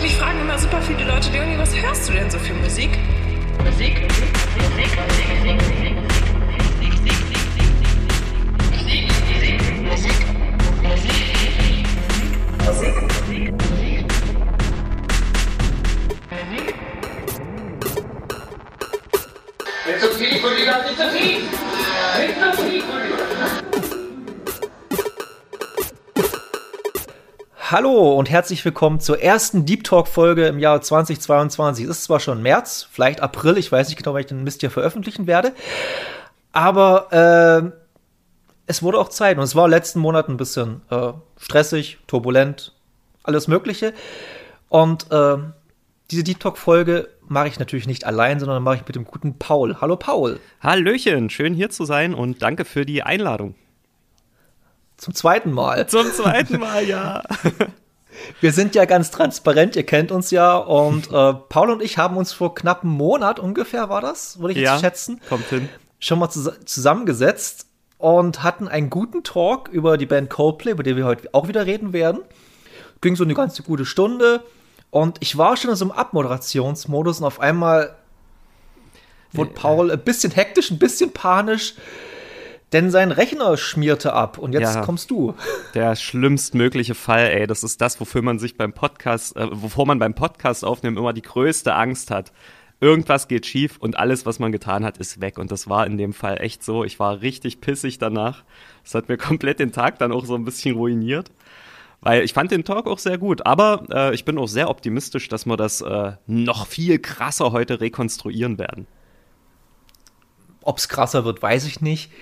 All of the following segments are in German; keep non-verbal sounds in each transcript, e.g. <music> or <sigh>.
Mich fragen immer super viele Leute, Leonie, was hörst du denn so für Musik? Musik, Musik, Musik, Musik, Musik, Nicht zu viel, Kollege, nicht zu viel! Nicht zu viel, Kollege! Hallo und herzlich willkommen zur ersten Deep Talk Folge im Jahr 2022. Es ist zwar schon März, vielleicht April, ich weiß nicht genau, wann ich den Mist hier veröffentlichen werde, aber äh, es wurde auch Zeit und es war letzten Monat ein bisschen äh, stressig, turbulent, alles Mögliche. Und äh, diese Deep Talk Folge mache ich natürlich nicht allein, sondern mache ich mit dem guten Paul. Hallo Paul. Hallöchen, schön hier zu sein und danke für die Einladung. Zum zweiten Mal. Zum zweiten Mal, ja. <laughs> Wir sind ja ganz transparent, ihr kennt uns ja. Und äh, Paul und ich haben uns vor knapp einem Monat ungefähr, war das, würde ich ja, jetzt schätzen, kommt hin. schon mal zus zusammengesetzt und hatten einen guten Talk über die Band Coldplay, über die wir heute auch wieder reden werden. Ging so eine ganze gute Stunde. Und ich war schon in so einem Abmoderationsmodus und auf einmal wurde Paul ein bisschen hektisch, ein bisschen panisch. Denn sein Rechner schmierte ab und jetzt Ja. kommst du. <laughs> Der schlimmstmögliche Fall, ey. Das ist das, wofür man sich beim Podcast, äh, wovor man beim Podcast aufnehmen immer die größte Angst hat. Irgendwas geht schief und alles, was man getan hat, ist weg. Und das war in dem Fall echt so. Ich war richtig pissig danach. Das hat mir <laughs> komplett den Tag dann auch so ein bisschen ruiniert. Weil ich fand den Talk auch sehr gut, aber äh, ich bin auch sehr optimistisch, dass wir das äh, noch viel krasser heute rekonstruieren werden. Ob es krasser wird, weiß ich nicht.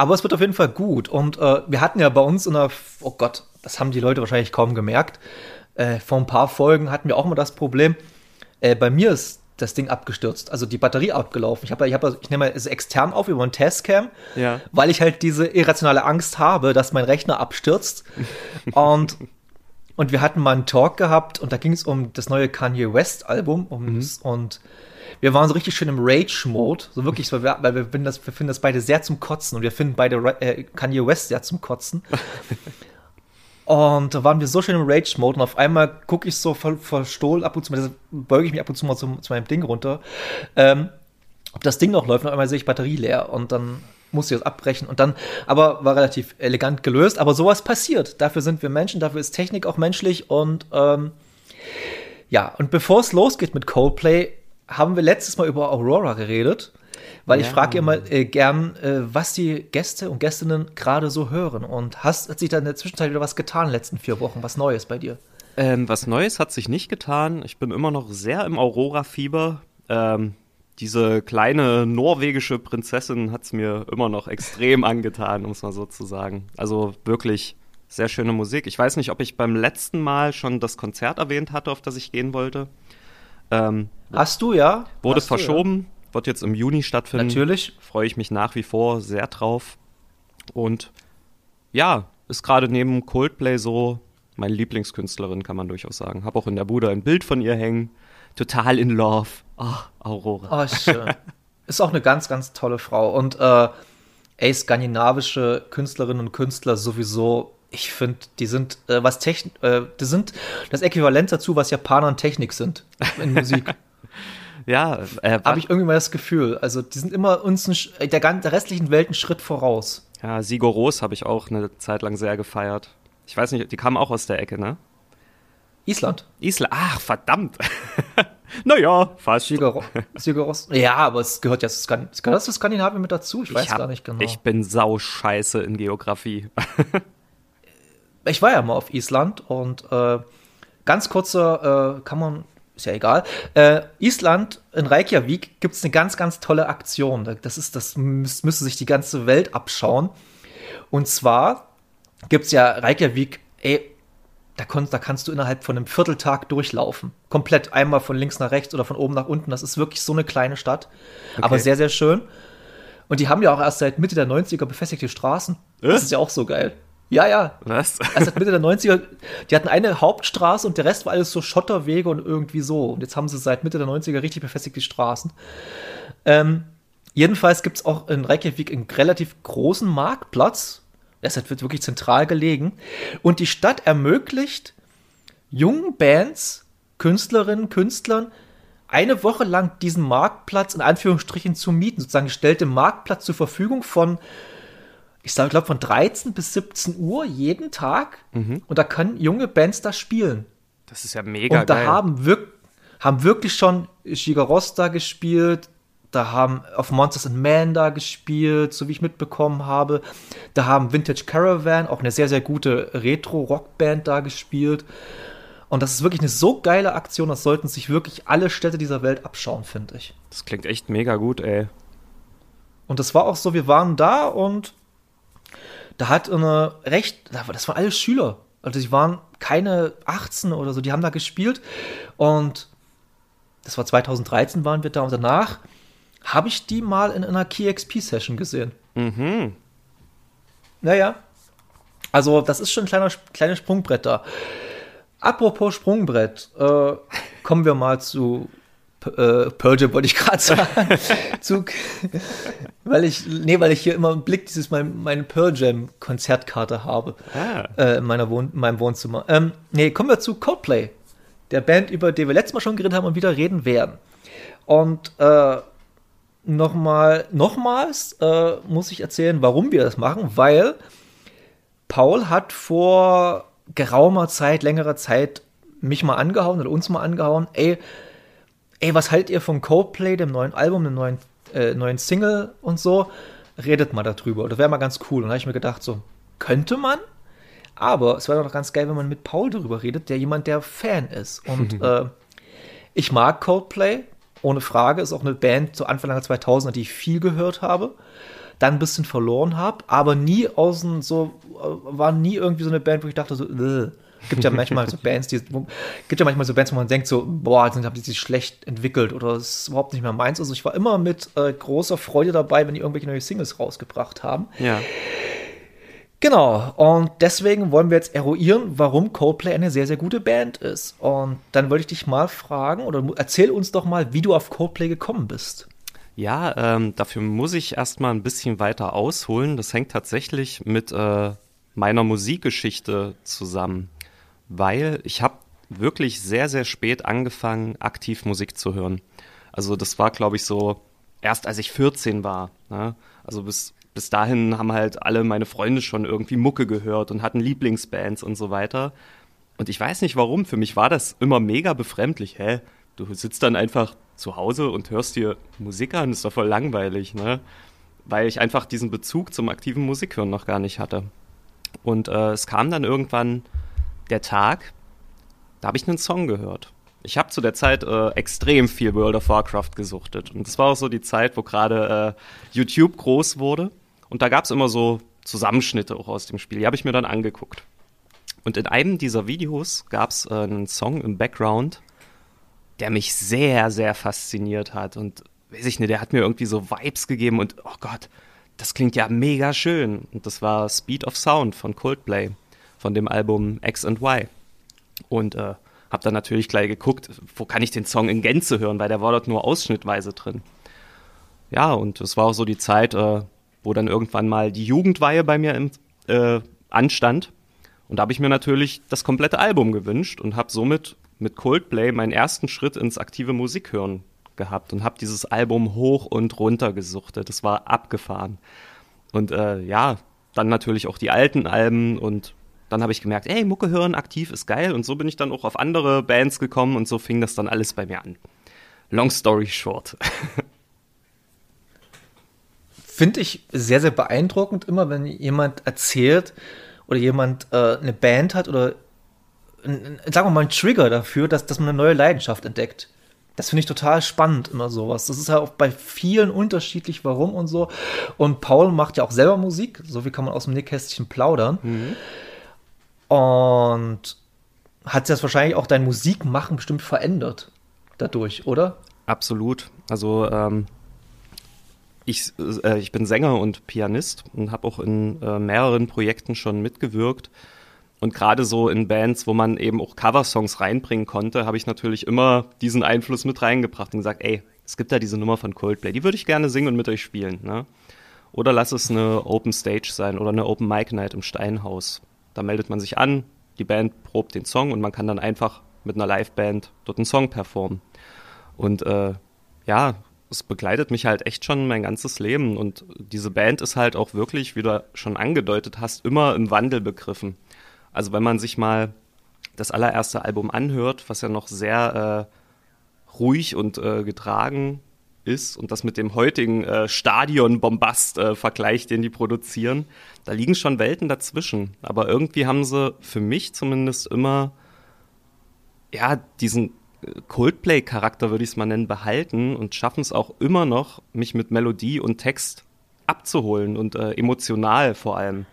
Aber es wird auf jeden Fall gut. Und äh, wir hatten ja bei uns in der, oh Gott, das haben die Leute wahrscheinlich kaum gemerkt. Äh, vor ein paar Folgen hatten wir auch mal das Problem. Äh, bei mir ist das Ding abgestürzt, also die Batterie abgelaufen. Ich habe, ich, hab, ich nehme es extern auf über ein Testcam, Ja. weil ich halt diese irrationale Angst habe, dass mein Rechner abstürzt. <laughs> und und wir hatten mal einen Talk gehabt und da ging es um das neue Kanye West Album um, und wir waren so richtig schön im Rage-Mode, so wirklich, so, weil wir, weil wir, finden das, wir finden das beide sehr zum Kotzen und wir finden beide äh, Kanye West sehr zum Kotzen. <laughs> und da waren wir so schön im Rage-Mode und auf einmal gucke ich so ver, verstohlen ab und zu, mal, beuge ich mich ab und zu mal zum, zu meinem Ding runter, ähm, ob das Ding noch läuft und auf einmal sehe ich Batterie leer und dann musste ich das abbrechen und dann, aber war relativ elegant gelöst, aber sowas passiert. Dafür sind wir Menschen, dafür ist Technik auch menschlich und ähm, ja, und bevor es losgeht mit Coldplay, haben wir letztes Mal über Aurora geredet, weil ich Ja. frage immer äh, gern, äh, was die Gäste und Gästinnen gerade so hören. Und hast, hat sich da in der Zwischenzeit wieder was getan in den letzten vier Wochen? Was Neues bei dir? Ähm, was Neues hat sich nicht getan. Ich bin immer noch sehr im Aurora-Fieber. Ähm, diese kleine norwegische Prinzessin hat es mir immer noch extrem angetan, um es mal so zu sagen. Also wirklich sehr schöne Musik. Ich weiß nicht, ob ich beim letzten Mal schon das Konzert erwähnt hatte, auf das ich gehen wollte. Ähm, Hast du ja? wurde Hast du, verschoben, wird jetzt im Juni Ja. stattfinden. Natürlich. freue ich mich nach wie vor sehr drauf. Und ja, ist gerade neben Coldplay so meine Lieblingskünstlerin, kann man durchaus sagen. Hab auch in der Bude ein Bild von ihr hängen. Total in love. Ach, Aurora. Oh, schön. <laughs> ist auch eine ganz, ganz tolle Frau. Und äh, ey, skandinavische Künstlerinnen und Künstler sowieso, ich finde, die sind, äh, was Technik, äh, die sind das Äquivalent dazu, was Japaner und Technik sind in Musik. <laughs> Ja, äh, Habe ich irgendwie mal das Gefühl. Also, die sind immer uns ein, Sch- der, der restlichen Welt einen Schritt voraus. ja, Sigur Ros habe ich auch eine Zeit lang sehr gefeiert. Ich weiß nicht, die kam auch aus der Ecke, ne? Island. Island. Ach, verdammt. <laughs> naja, fast. Sigur, Sigur Ros. Ja, aber es gehört ja zu Skan gehört das zu Skandinavien mit dazu. Ich weiß ich hab- gar nicht genau. Ich bin sau scheiße in Geografie. <laughs> ich war ja mal auf Island und äh, ganz kurzer, äh, kann man, ist ja egal. Äh, Island in Reykjavik gibt es eine ganz, ganz tolle Aktion. Das ist, das müß, müsste sich die ganze Welt abschauen. Und zwar gibt es ja Reykjavik, ey, da, kon, da kannst du innerhalb von einem Vierteltag durchlaufen. Komplett einmal von links nach rechts oder von oben nach unten. Das ist wirklich so eine kleine Stadt. Aber sehr, sehr schön. Und die haben ja auch erst seit Mitte der 90er befestigte Straßen. Das Äh? ist ja auch so geil. Ja, ja. Was? <laughs> Seit Mitte der 90er, die hatten eine Hauptstraße und der Rest war alles so Schotterwege und irgendwie so. Und jetzt haben sie seit Mitte der 90er richtig befestigte Straßen. Ähm, jedenfalls gibt es auch in Reykjavik einen relativ großen Marktplatz. Ist halt wirklich zentral gelegen. Und die Stadt ermöglicht jungen Bands Künstlerinnen, Künstlern eine Woche lang diesen Marktplatz in Anführungsstrichen zu mieten, sozusagen gestellt den Marktplatz zur Verfügung von, ich sage, glaube von 13 bis 17 Uhr jeden Tag. Und da können junge Bands da spielen. Das ist ja mega Und da geil. haben, wirk haben wirklich schon Shigaros da gespielt, da haben auf Monsters and Man da gespielt, so wie ich mitbekommen habe. Da haben Vintage Caravan, auch eine sehr, sehr gute Retro-Rockband da gespielt. Und das ist wirklich eine so geile Aktion, das sollten sich wirklich alle Städte dieser Welt abschauen, finde ich. das klingt echt mega gut, ey. Und das war auch so, wir waren da und da hat eine recht, das waren alle Schüler. Also die waren keine 18 oder so, die haben da gespielt. Und das war 2013 waren wir da und danach habe ich die mal in einer Key XP Session gesehen. Mhm. Naja. Also, das ist schon ein kleiner, kleines Sprungbrett da. Apropos Sprungbrett, äh, kommen wir mal zu äh, Pearl Jam, wollte ich gerade sagen. <laughs> zu, weil ich, nee, weil ich hier immer im Blick dieses mein, meine Pearl Jam Konzertkarte habe. Ah. Äh, in, meiner Wohn in meinem Wohnzimmer. Ähm, nee, kommen wir zu Coldplay. Der Band, über die wir letztes Mal schon geredet haben und wieder reden werden. Und äh, nochmal, nochmals äh, muss ich erzählen, warum wir das machen, weil Paul hat vor geraumer Zeit, längerer Zeit mich mal angehauen oder uns mal angehauen, ey, ey, was haltet ihr von Coldplay, dem neuen Album, dem neuen, äh, neuen Single und so? Redet mal darüber. Das wäre mal ganz cool. Und da habe ich mir gedacht, so, könnte man, aber es wäre doch ganz geil, wenn man mit Paul darüber redet, der jemand, der Fan ist. Und <laughs> äh, ich mag Coldplay, ohne Frage. Ist auch eine Band zu Anfang der 2000er, die ich viel gehört habe. Dann ein bisschen verloren habe, aber nie außen so, äh, war nie irgendwie so eine Band, wo ich dachte so, äh. Gibt ja manchmal so Bands, die, wo, gibt ja manchmal so Bands, wo man denkt so, boah, sind, haben die sich schlecht entwickelt oder es ist überhaupt nicht mehr meins. Also ich war immer mit äh, großer Freude dabei, wenn die irgendwelche neue Singles rausgebracht haben. Ja. Genau, und deswegen wollen wir jetzt eruieren, warum Coldplay eine sehr, sehr gute Band ist. Und dann wollte ich dich mal fragen, oder erzähl uns doch mal, wie du auf Coldplay gekommen bist. Ja, ähm, dafür muss ich erstmal ein bisschen weiter ausholen. Das hängt tatsächlich mit äh, meiner Musikgeschichte zusammen, weil ich habe wirklich sehr, sehr spät angefangen, aktiv Musik zu hören. Also das war, glaube ich, so erst als ich 14 war. Ne? Also bis, bis dahin haben halt alle meine Freunde schon irgendwie Mucke gehört und hatten Lieblingsbands und so weiter. Und ich weiß nicht warum, für mich war das immer mega befremdlich. Hä? Du sitzt dann einfach zu Hause und hörst dir Musik an, ist doch voll langweilig, ne? Weil ich einfach diesen Bezug zum aktiven Musikhören noch gar nicht hatte. Und äh, es kam dann irgendwann der Tag, da habe ich einen Song gehört. Ich habe zu der Zeit äh, extrem viel World of Warcraft gesuchtet. Und das war auch so die Zeit, wo gerade äh, YouTube groß wurde. Und da gab es immer so Zusammenschnitte auch aus dem Spiel. Die habe ich mir dann angeguckt. Und in einem dieser Videos gab es äh, einen Song im Background, der mich sehr, sehr fasziniert hat. Und weiß ich nicht, der hat mir irgendwie so Vibes gegeben und oh Gott, das klingt ja mega schön. Und das war Speed of Sound von Coldplay, von dem Album X and Y. Und äh, hab dann natürlich gleich geguckt, wo kann ich den Song in Gänze hören, weil der war dort nur ausschnittweise drin. Ja, und es war auch so die Zeit, äh, wo dann irgendwann mal die Jugendweihe bei mir im, äh, anstand. Und da habe ich mir natürlich das komplette Album gewünscht und habe somit mit Coldplay meinen ersten Schritt ins aktive Musikhören gehabt und habe dieses Album hoch und runter gesuchtet. Das war abgefahren. Und äh, ja, dann natürlich auch die alten Alben und dann habe ich gemerkt, ey, Mucke hören aktiv ist geil und so bin ich dann auch auf andere Bands gekommen und so fing das dann alles bei mir an. Long story short. <laughs> Finde ich sehr, sehr beeindruckend immer, wenn jemand erzählt oder jemand äh, eine Band hat oder ein, sagen wir mal einen Trigger dafür, dass, dass man eine neue Leidenschaft entdeckt. Das finde ich total spannend, immer sowas. Das ist ja auch bei vielen unterschiedlich, warum und so. Und Paul macht ja auch selber Musik, so wie kann man aus dem Nähkästchen plaudern. Und hat das wahrscheinlich auch dein Musikmachen bestimmt verändert dadurch, oder? Absolut. Also ähm, ich, äh, ich bin Sänger und Pianist und habe auch in äh, mehreren Projekten schon mitgewirkt. Und gerade so in Bands, wo man eben auch Coversongs reinbringen konnte, habe ich natürlich immer diesen Einfluss mit reingebracht und gesagt, ey, es gibt da diese Nummer von Coldplay, die würde ich gerne singen und mit euch spielen. Ne? Oder lass es eine Open Stage sein oder eine Open Mic Night im Steinhaus. Da meldet man sich an, die Band probt den Song und man kann dann einfach mit einer Liveband dort einen Song performen. Und äh, ja, es begleitet mich halt echt schon mein ganzes Leben. Und diese Band ist halt auch wirklich, wie du schon angedeutet hast, immer im Wandel begriffen. Also wenn man sich mal das allererste Album anhört, was ja noch sehr äh, ruhig und äh, getragen ist und das mit dem heutigen äh, Stadion-Bombast äh, den die produzieren, da liegen schon Welten dazwischen. Aber irgendwie haben sie für mich zumindest immer ja diesen äh, Coldplay-Charakter, würde ich es mal nennen, behalten und schaffen es auch immer noch, mich mit Melodie und Text abzuholen und äh, emotional vor allem.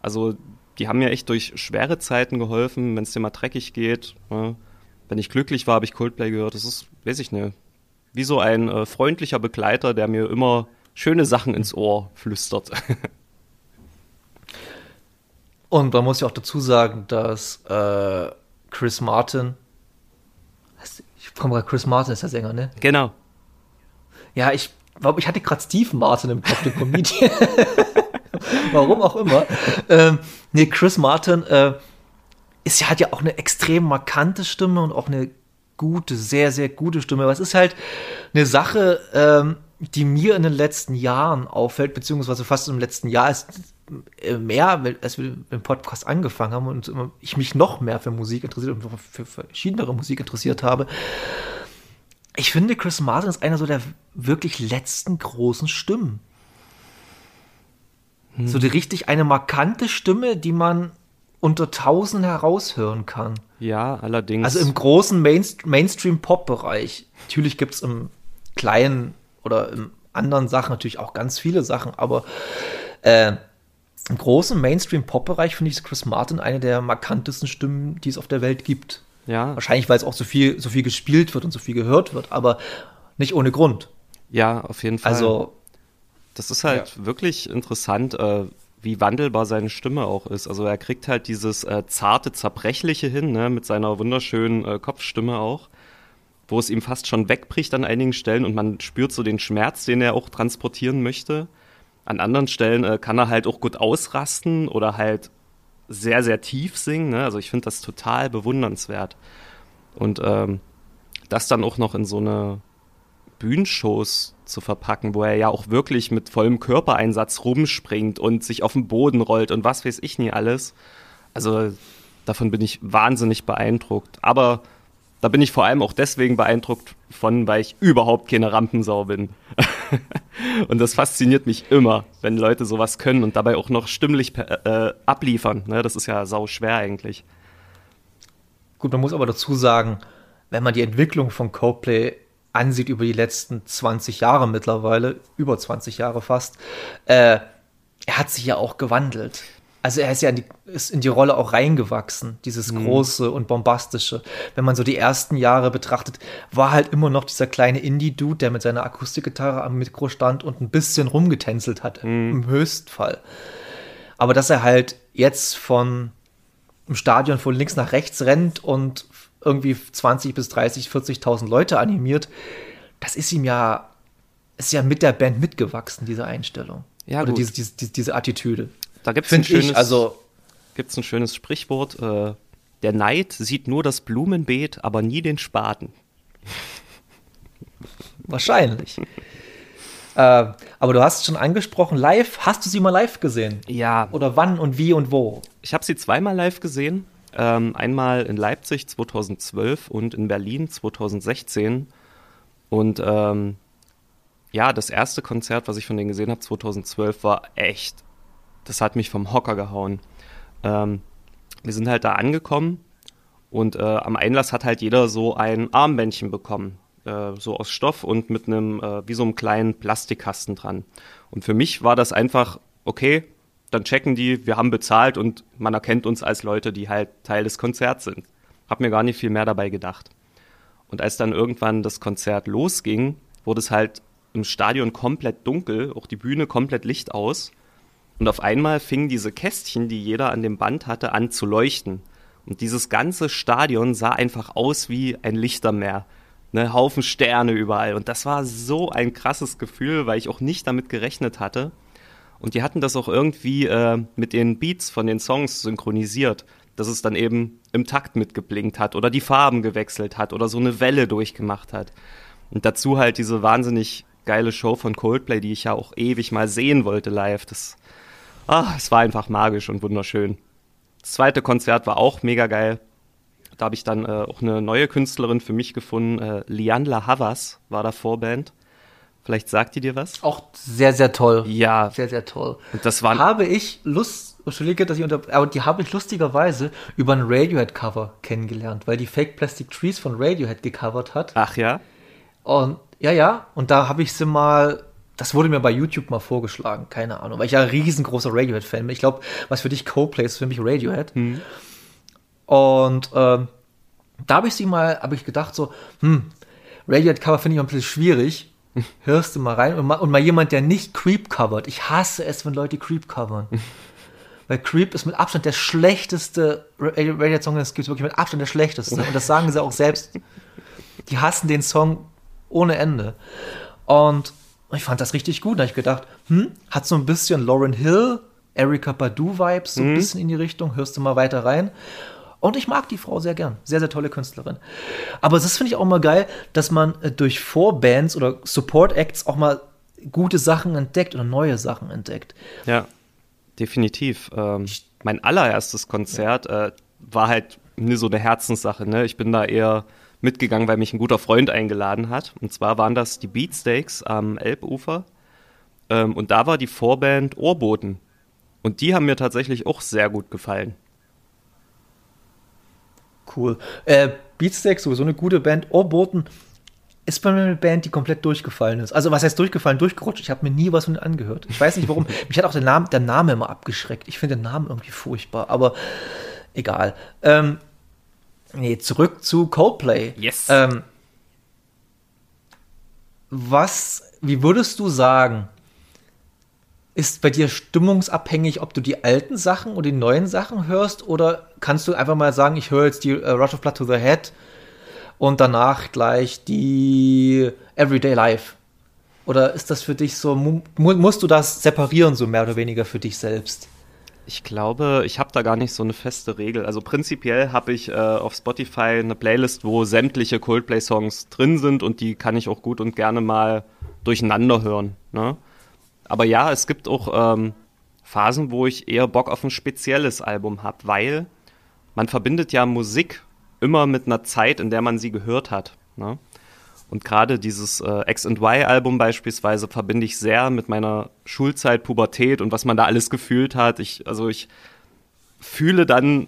Also die haben mir echt durch schwere Zeiten geholfen, wenn es dir mal dreckig geht. Ne? Wenn ich glücklich war, habe ich Coldplay gehört. Das ist, weiß ich nicht, wie so ein äh, freundlicher Begleiter, der mir immer schöne Sachen ins Ohr flüstert. <laughs> Und man muss ja auch dazu sagen, dass äh, Chris Martin, ich komme gerade, Chris Martin ist der Sänger, ne? Genau. Ja, ich glaube, ich hatte gerade Steve Martin im Kopf, den Comedian. <laughs> Warum auch immer. Ähm, nee, Chris Martin äh, ist, hat ja auch eine extrem markante Stimme und auch eine gute, sehr, sehr gute Stimme. Aber es ist halt eine Sache, ähm, die mir in den letzten Jahren auffällt, beziehungsweise fast im letzten Jahr ist äh, mehr, als wir den Podcast angefangen haben und ich mich noch mehr für Musik interessiert und für verschiedenere Musik interessiert habe. Ich finde, Chris Martin ist einer so der wirklich letzten großen Stimmen. Hm. So die richtig eine markante Stimme, die man unter tausend heraushören kann. Ja, allerdings. Also im großen Mainst Mainstream-Pop-Bereich. Natürlich gibt es im kleinen oder im anderen Sachen natürlich auch ganz viele Sachen, aber äh, im großen Mainstream-Pop-Bereich finde ich Chris Martin eine der markantesten Stimmen, die es auf der Welt gibt. Ja. Wahrscheinlich, weil es auch so viel, so viel gespielt wird und so viel gehört wird, aber nicht ohne Grund. Ja, auf jeden Fall. Also, das ist halt ja. wirklich interessant, äh, wie wandelbar seine Stimme auch ist. Also er kriegt halt dieses äh, zarte, zerbrechliche hin, ne, mit seiner wunderschönen äh, Kopfstimme auch, wo es ihm fast schon wegbricht an einigen Stellen und man spürt so den Schmerz, den er auch transportieren möchte. An anderen Stellen äh, kann er halt auch gut ausrasten oder halt sehr, sehr tief singen. Ne? Also ich finde das total bewundernswert. Und ähm, das dann auch noch in so eine Bühnenshows zu verpacken, wo er ja auch wirklich mit vollem Körpereinsatz rumspringt und sich auf den Boden rollt und was weiß ich nie alles. Also davon bin ich wahnsinnig beeindruckt. Aber da bin ich vor allem auch deswegen beeindruckt von, weil ich überhaupt keine Rampensau bin. <laughs> und das fasziniert mich immer, wenn Leute sowas können und dabei auch noch stimmlich äh, abliefern. Ne? Das ist ja sau schwer eigentlich. Gut, man muss aber dazu sagen, wenn man die Entwicklung von Coldplay ansieht über die letzten 20 Jahre mittlerweile, über 20 Jahre fast, äh, er hat sich ja auch gewandelt. Also er ist ja in die, ist in die Rolle auch reingewachsen, dieses mhm. große und bombastische. Wenn man so die ersten Jahre betrachtet, war halt immer noch dieser kleine Indie-Dude, der mit seiner Akustikgitarre am Mikro stand und ein bisschen rumgetänzelt hat, mhm. im Höchstfall. Aber dass er halt jetzt von im Stadion von links nach rechts rennt und irgendwie 20 bis 30, 40.000 Leute animiert, das ist ihm ja, ist ja mit der Band mitgewachsen, diese Einstellung. Ja, Oder diese, diese, diese, Attitüde. Da gibt es ein, schönes, also, ein schönes Sprichwort. Äh, der Neid sieht nur das Blumenbeet, aber nie den Spaten. <laughs> Wahrscheinlich. äh, aber du hast schon angesprochen, live. Hast du sie mal live gesehen? Ja. Oder wann und wie und wo? Ich habe sie zweimal live gesehen. Ähm, einmal in Leipzig 2012 und in Berlin 2016. Und ähm, ja, das erste Konzert, was ich von denen gesehen habe, 2012, war echt, das hat mich vom Hocker gehauen. Ähm, wir sind halt da angekommen und äh, am Einlass hat halt jeder so ein Armbändchen bekommen. Äh, so aus Stoff und mit einem, äh, wie so einem kleinen Plastikkasten dran. Und für mich war das einfach, okay, dann checken die, wir haben bezahlt und man erkennt uns als Leute, die halt Teil des Konzerts sind. Hab mir gar nicht viel mehr dabei gedacht. Und als dann irgendwann das Konzert losging, wurde es halt im Stadion komplett dunkel, auch die Bühne komplett Licht aus. Und auf einmal fingen diese Kästchen, die jeder an dem Band hatte, an zu leuchten. Und dieses ganze Stadion sah einfach aus wie ein Lichtermeer. Ne, Haufen Sterne überall. Und das war so ein krasses Gefühl, weil ich auch nicht damit gerechnet hatte. Und die hatten das auch irgendwie äh, mit den Beats von den Songs synchronisiert, dass es dann eben im Takt mitgeblinkt hat oder die Farben gewechselt hat oder so eine Welle durchgemacht hat. Und dazu halt diese wahnsinnig geile Show von Coldplay, die ich ja auch ewig mal sehen wollte live. Das, ah, es war einfach magisch und wunderschön. Das zweite Konzert war auch mega geil. Da habe ich dann äh, auch eine neue Künstlerin für mich gefunden. Äh, Lianla Havas war da Vorband. Vielleicht sagt die dir was? Auch sehr, sehr toll. Ja. Sehr, sehr toll. Und das waren habe ich Lust, Entschuldige, dass ich unter, aber die habe ich lustigerweise über ein Radiohead-Cover kennengelernt, weil die Fake Plastic Trees von Radiohead gecovert hat. Ach ja? Und ja, ja, und da habe ich sie mal, das wurde mir bei YouTube mal vorgeschlagen, keine Ahnung, weil ich ja ein riesengroßer Radiohead-Fan bin. Ich glaube, was für dich Coldplay ist, für mich Radiohead. Und ähm, da habe ich sie mal, habe ich gedacht so, hm, Radiohead-Cover finde ich ein bisschen schwierig. Hörst du mal rein und mal, und mal jemand, der nicht Creep covert. Ich hasse es, wenn Leute Creep covern. <laughs> Weil Creep ist mit Abstand der schlechteste Radiohead-Song, das gibt es wirklich mit Abstand der schlechteste. Und das sagen sie auch selbst. Die hassen den Song ohne Ende. Und ich fand das richtig gut. Da habe ich gedacht, hm, hat so ein bisschen Lauren Hill, Erika Badu-Vibes, so ein bisschen in die Richtung. Hörst du mal weiter rein. Und ich mag die Frau sehr gern. Sehr, sehr tolle Künstlerin. Aber das finde ich auch mal geil, dass man äh, durch Vorbands oder Support-Acts auch mal gute Sachen entdeckt oder neue Sachen entdeckt. Ja, definitiv. Ähm, mein allererstes Konzert äh, war halt so eine Herzenssache. Ne? Ich bin da eher mitgegangen, weil mich ein guter Freund eingeladen hat. Und zwar waren das die Beatsteaks am Elbufer. Ähm, und da war die Vorband Ohrboten. Und die haben mir tatsächlich auch sehr gut gefallen. Cool. Äh, Beatsteak, sowieso eine gute Band. Ohrboten ist bei mir eine Band, die komplett durchgefallen ist. Also, was heißt durchgefallen? Durchgerutscht. Ich habe mir nie was von denen angehört. Ich weiß nicht warum. <laughs> Mich hat auch der Name, der Name immer abgeschreckt. Ich finde den Namen irgendwie furchtbar, aber egal. Ähm, nee, zurück zu Coldplay. Yes. Ähm, was, wie würdest du sagen, ist bei dir stimmungsabhängig, ob du die alten Sachen oder die neuen Sachen hörst? Oder kannst du einfach mal sagen, ich höre jetzt die äh, Rush of Blood to the Head und danach gleich die Everyday Life? Oder ist das für dich so, mu musst du das separieren, so mehr oder weniger für dich selbst? Ich glaube, ich habe da gar nicht so eine feste Regel. Also prinzipiell habe ich äh, auf Spotify eine Playlist, wo sämtliche Coldplay-Songs drin sind und die kann ich auch gut und gerne mal durcheinander hören. Ne? Aber ja, es gibt auch ähm, Phasen, wo ich eher Bock auf ein spezielles Album habe, weil man verbindet ja Musik immer mit einer Zeit, in der man sie gehört hat. Ne? Und gerade dieses äh, X and Y Album beispielsweise verbinde ich sehr mit meiner Schulzeit, Pubertät und was man da alles gefühlt hat. Ich, also ich fühle dann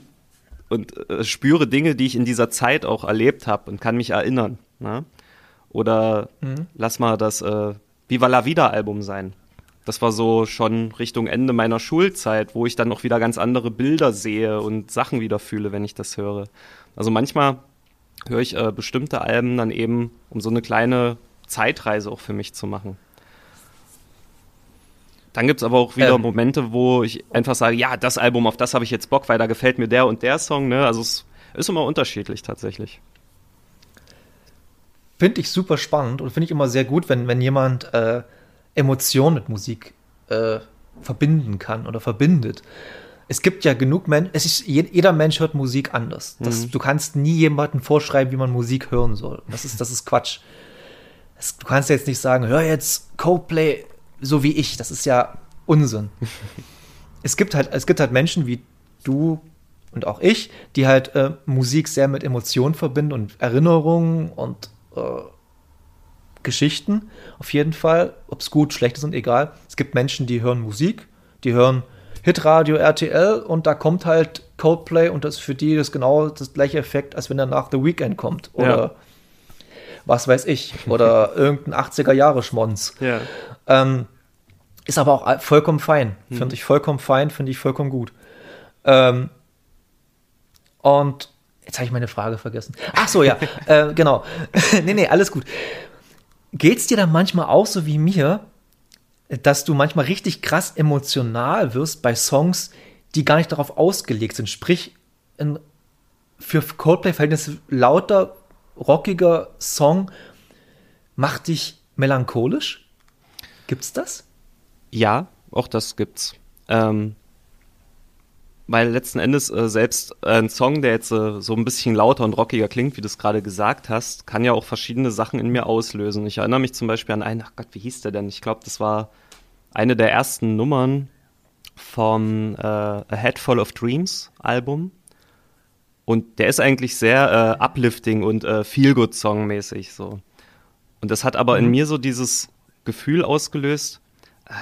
und äh, spüre Dinge, die ich in dieser Zeit auch erlebt habe und kann mich erinnern. Ne? Oder Mhm. lass mal das äh, Viva la Vida Album sein. Das war so schon Richtung Ende meiner Schulzeit, wo ich dann auch wieder ganz andere Bilder sehe und Sachen wieder fühle, wenn ich das höre. Also manchmal höre ich äh, bestimmte Alben dann eben, um so eine kleine Zeitreise auch für mich zu machen. Dann gibt es aber auch wieder Ähm. Momente, wo ich einfach sage, ja, das Album, auf das habe ich jetzt Bock, weil da gefällt mir der und der Song. Ne? Also es ist immer unterschiedlich tatsächlich. Finde ich super spannend und finde ich immer sehr gut, wenn, wenn jemand äh, Emotionen mit Musik äh, verbinden kann oder verbindet. Es gibt ja genug Menschen, es ist, je- jeder Mensch hört Musik anders. Das, Du kannst nie jemandem vorschreiben, wie man Musik hören soll. Das ist, das ist Quatsch. Es, du kannst jetzt nicht sagen, hör jetzt Coldplay so wie ich. Das ist ja Unsinn. <laughs> es gibt halt, es gibt halt Menschen wie du und auch ich, die halt äh, Musik sehr mit Emotionen verbinden und Erinnerungen und äh, Geschichten. Auf jeden Fall, ob es gut, schlecht ist und egal. Es gibt Menschen, die hören Musik, die hören Hitradio RTL und da kommt halt Coldplay und das ist für die das genau das gleiche Effekt, als wenn danach The Weeknd kommt oder Ja. was weiß ich oder <laughs> irgendein 80er Jahre Schmonz. Ja. Ähm, ist aber auch vollkommen fein. Finde ich vollkommen fein, finde ich vollkommen gut. Ähm, und jetzt habe ich meine Frage vergessen. Ach so, ja, <laughs> äh, genau. <laughs> nee, nee, alles gut. Geht's dir dann manchmal auch so wie mir, dass du manchmal richtig krass emotional wirst bei Songs, die gar nicht darauf ausgelegt sind? Sprich, ein für Coldplay-Verhältnisse lauter, rockiger Song macht dich melancholisch? Gibt's das? Ja, auch das gibt's. Ähm, weil letzten Endes äh, selbst äh, ein Song, der jetzt äh, so ein bisschen lauter und rockiger klingt, wie du es gerade gesagt hast, kann ja auch verschiedene Sachen in mir auslösen. Ich erinnere mich zum Beispiel an einen, ach Gott, wie hieß der denn? Ich glaube, das war eine der ersten Nummern vom äh, A Head Full of Dreams Album. Und der ist eigentlich sehr äh, uplifting und äh, Feel-Good-Song mäßig so. Und das hat aber mhm. in mir so dieses Gefühl ausgelöst,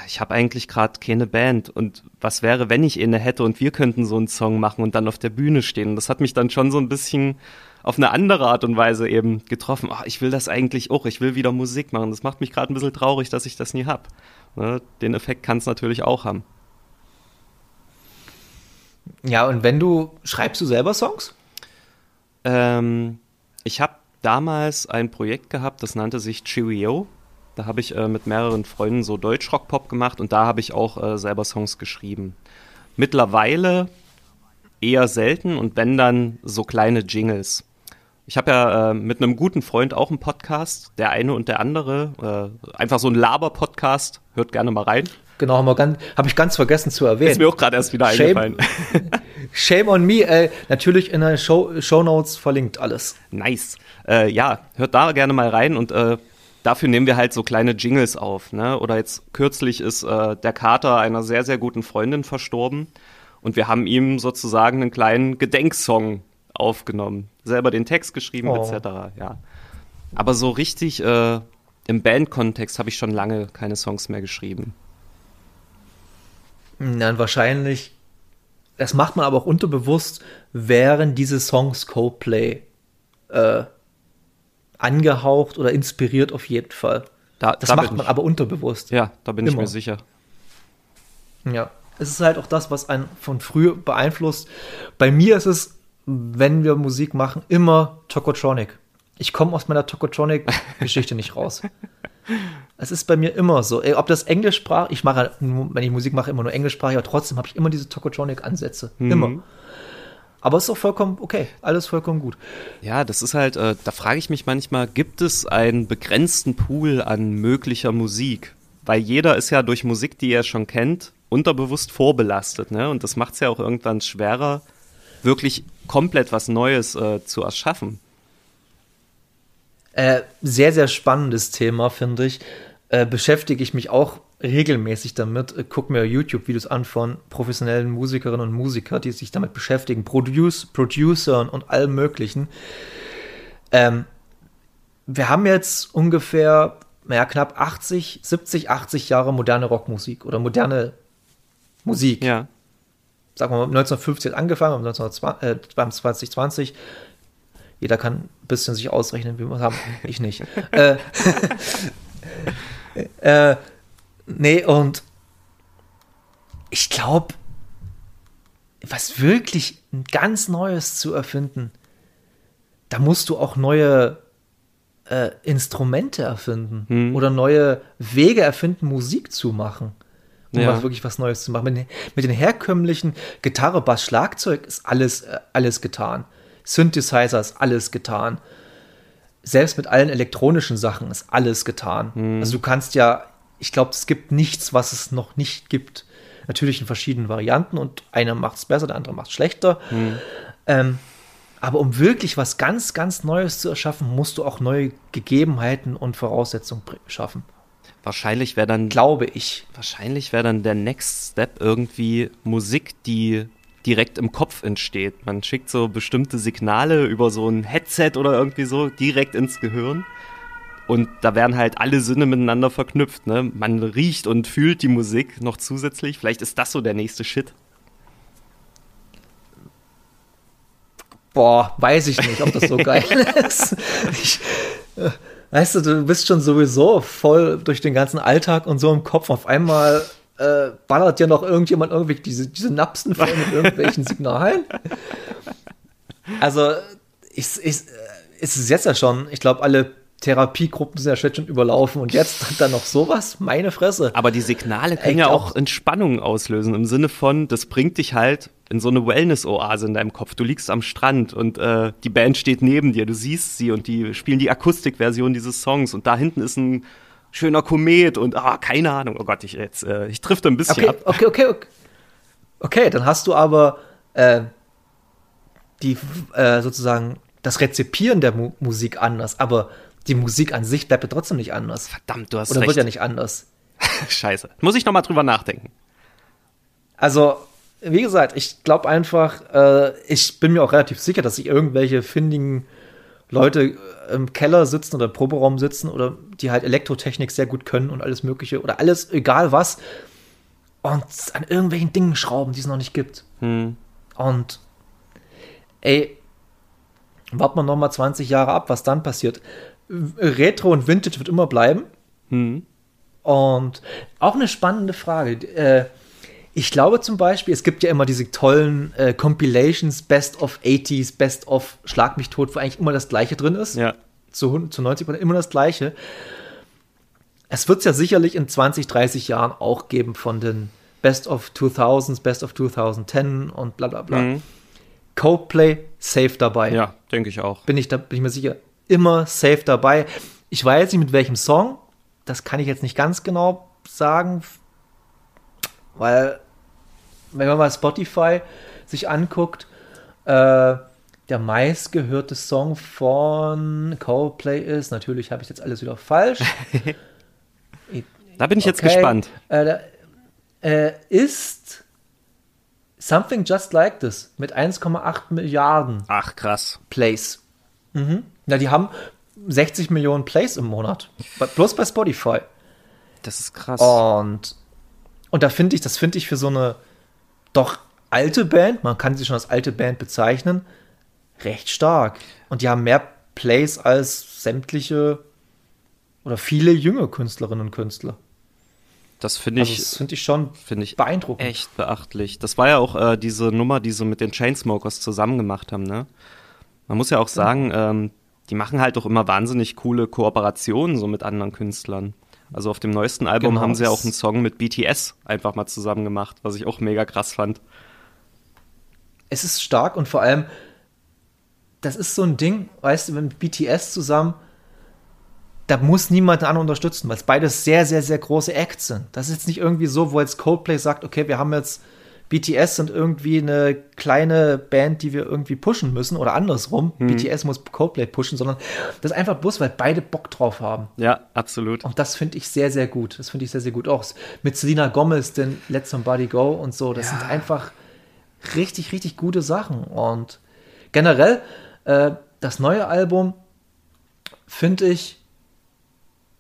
ich habe eigentlich gerade keine Band und was wäre, wenn ich eine hätte und wir könnten so einen Song machen und dann auf der Bühne stehen. Und das hat mich dann schon so ein bisschen auf eine andere Art und Weise eben getroffen. Ach, ich will das eigentlich auch, ich will wieder Musik machen. Das macht mich gerade ein bisschen traurig, dass ich das nie hab. Ne? Den Effekt kann es natürlich auch haben. Ja, und wenn du, schreibst du selber Songs? Ähm, ich habe damals ein Projekt gehabt, das nannte sich Cheerio. Da habe ich äh, mit mehreren Freunden so Deutschrock-Pop gemacht und da habe ich auch äh, selber Songs geschrieben. Mittlerweile eher selten und wenn dann so kleine Jingles. Ich habe ja äh, mit einem guten Freund auch einen Podcast, der eine und der andere. Äh, einfach so ein Laber-Podcast. Hört gerne mal rein. Genau, habe hab ich ganz vergessen zu erwähnen. Ist mir auch gerade erst wieder Shame, eingefallen. <laughs> Shame on me. Äh, natürlich in den Show, Show Notes verlinkt alles. Nice. Äh, ja, hört da gerne mal rein und äh, dafür nehmen wir halt so kleine Jingles auf. Ne? Oder jetzt kürzlich ist äh, der Kater einer sehr, sehr guten Freundin verstorben und wir haben ihm sozusagen einen kleinen Gedenksong aufgenommen. Selber den Text geschrieben, oh. etc. Ja. Aber so richtig äh, im Bandkontext habe ich schon lange keine Songs mehr geschrieben. Dann wahrscheinlich, das macht man aber auch unterbewusst, während diese Songs Coldplay äh, angehaucht oder inspiriert auf jeden Fall. Da, das da macht man ich, aber unterbewusst. Ja, da bin Immer. ich mir sicher. Ja, es ist halt auch das, was einen von früh beeinflusst. Bei mir ist es, wenn wir Musik machen, immer Tokotronic. Ich komme aus meiner Tokotronic-Geschichte <laughs> nicht raus. Es ist bei mir immer so. Ob das Englischsprach, ich mache, wenn ich Musik mache, immer nur englischsprachig, aber trotzdem habe ich immer diese Tokotronic-Ansätze. Mhm. Immer. Aber es ist auch vollkommen okay, alles vollkommen gut. Ja, das ist halt, äh, da frage ich mich manchmal, gibt es einen begrenzten Pool an möglicher Musik? Weil jeder ist ja durch Musik, die er schon kennt, unterbewusst vorbelastet, ne? Und das macht es ja auch irgendwann schwerer, wirklich komplett was Neues äh, zu erschaffen. Äh, sehr, sehr spannendes Thema, finde ich. Äh, beschäftige ich mich auch regelmäßig damit, äh, guck mir YouTube-Videos an von professionellen Musikerinnen und Musikern, die sich damit beschäftigen, Produce, Producern und allem Möglichen. Ähm, wir haben jetzt ungefähr, naja, knapp 80, 70, 80 Jahre moderne Rockmusik oder moderne Musik. Ja. Sagen wir mal, 1950 angefangen, 1920, äh, 2020. Jeder kann ein bisschen sich ausrechnen, wie wir es haben. Ich nicht. <laughs> <laughs> äh, äh, Nee, und ich glaube, was wirklich ganz Neues zu erfinden, da musst du auch neue äh, Instrumente erfinden hm. oder neue Wege erfinden, Musik zu machen. Um ja. was, wirklich was Neues zu machen. Mit, mit, den herkömmlichen Gitarre, Bass, Schlagzeug ist alles, äh, alles getan. Synthesizer ist alles getan. Selbst mit allen elektronischen Sachen ist alles getan. Hm. Also du kannst ja ich glaube, es gibt nichts, was es noch nicht gibt. Natürlich in verschiedenen Varianten und einer macht es besser, der andere macht es schlechter. Hm. Ähm, aber um wirklich was ganz, ganz Neues zu erschaffen, musst du auch neue Gegebenheiten und Voraussetzungen schaffen. Wahrscheinlich wäre dann, glaube ich, wahrscheinlich wäre dann der Next Step irgendwie Musik, die direkt im Kopf entsteht. Man schickt so bestimmte Signale über so ein Headset oder irgendwie so direkt ins Gehirn. Und da werden halt alle Sinne miteinander verknüpft. Ne? Man riecht und fühlt die Musik noch zusätzlich. Vielleicht ist das so der nächste Shit. Boah, weiß ich nicht, ob das so geil <laughs> ist. Ich, äh, weißt du, du bist schon sowieso voll durch den ganzen Alltag und so im Kopf. Auf einmal äh, ballert dir noch irgendjemand irgendwie diese, diese Napsen voll mit irgendwelchen Signalen. Also, ich, ich, äh, ist es jetzt ja schon, ich glaube, alle Therapiegruppen sind ja schon überlaufen und jetzt <laughs> dann noch sowas? Meine Fresse. Aber die Signale können Echt ja auch, Entspannung auslösen im Sinne von, das bringt dich halt in so eine Wellness-Oase in deinem Kopf. Du liegst am Strand und äh, die Band steht neben dir, du siehst sie und die spielen die Akustikversion dieses Songs und da hinten ist ein schöner Komet und ah, keine Ahnung. Oh Gott, ich jetzt, äh, ich trifft ein bisschen okay, ab. Okay, okay, okay. Okay, dann hast du aber äh, die äh, sozusagen das Rezipieren der Mu Musik anders, aber die Musik an sich bleibt ja trotzdem nicht anders. Verdammt, du hast Oder recht. wird ja nicht anders. <laughs> Scheiße. Muss ich nochmal drüber nachdenken. Also, wie gesagt, ich glaube einfach, äh, ich bin mir auch relativ sicher, dass sich irgendwelche findigen Leute äh, im Keller sitzen oder im Proberaum sitzen oder die halt Elektrotechnik sehr gut können und alles Mögliche oder alles, egal was, und an irgendwelchen Dingen schrauben, die es noch nicht gibt. Hm. Und ey, warten wir noch mal 20 Jahre ab, was dann passiert. Retro und Vintage wird immer bleiben. Hm. Und auch eine spannende Frage. Äh, ich glaube zum Beispiel, es gibt ja immer diese tollen äh, Compilations, Best of 80s, Best of Schlag mich tot, wo eigentlich immer das Gleiche drin ist. Ja. Zu, zu 90 Prozent immer das Gleiche. Es wird es ja sicherlich in 20, 30 Jahren auch geben von den Best of 2000s, Best of 2010 und bla bla bla. Mhm. Coldplay safe dabei Ja, denke ich auch. bin ich da bin ich mir sicher immer safe dabei. Ich weiß jetzt nicht mit welchem Song, das kann ich jetzt nicht ganz genau sagen, weil wenn man mal Spotify sich anguckt, äh, der meistgehörte Song von Coldplay ist, natürlich habe ich jetzt alles wieder falsch. <laughs> Da bin ich jetzt Okay. gespannt. Äh, äh, ist Something Just Like This mit 1,8 Milliarden Ach, krass. Plays. Mhm. Ja, die haben 60 Millionen Plays im Monat. Bloß bei Spotify. Das ist krass. Und, und da finde ich, das finde ich für so eine doch alte Band, man kann sie schon als alte Band bezeichnen, recht stark. Und die haben mehr Plays als sämtliche oder viele junge Künstlerinnen und Künstler. Das finde Also ich, das finde ich schon finde ich beeindruckend. echt beachtlich. Das war ja auch äh, diese Nummer, die sie mit den Chainsmokers zusammen gemacht haben, ne? Man muss ja auch sagen, ähm, die machen halt auch immer wahnsinnig coole Kooperationen so mit anderen Künstlern. Also auf dem neuesten Album Genau, haben sie ja auch einen Song mit BTS einfach mal zusammen gemacht, was ich auch mega krass fand. es ist stark und vor allem, das ist so ein Ding, weißt du, mit BTS zusammen, da muss niemand den anderen unterstützen, weil es beides sehr, sehr, sehr große Acts sind. Das ist jetzt nicht irgendwie so, wo jetzt Coldplay sagt, okay, wir haben jetzt BTS sind irgendwie eine kleine Band, die wir irgendwie pushen müssen oder andersrum. BTS muss Coldplay pushen, sondern das ist einfach bloß, weil beide Bock drauf haben. Ja, absolut. Und das finde ich sehr, sehr gut. Das finde ich sehr, sehr gut. Auch mit Selena Gomez, den Let Somebody Go und so. Das sind einfach richtig, richtig gute Sachen. Und generell, äh, das neue Album finde ich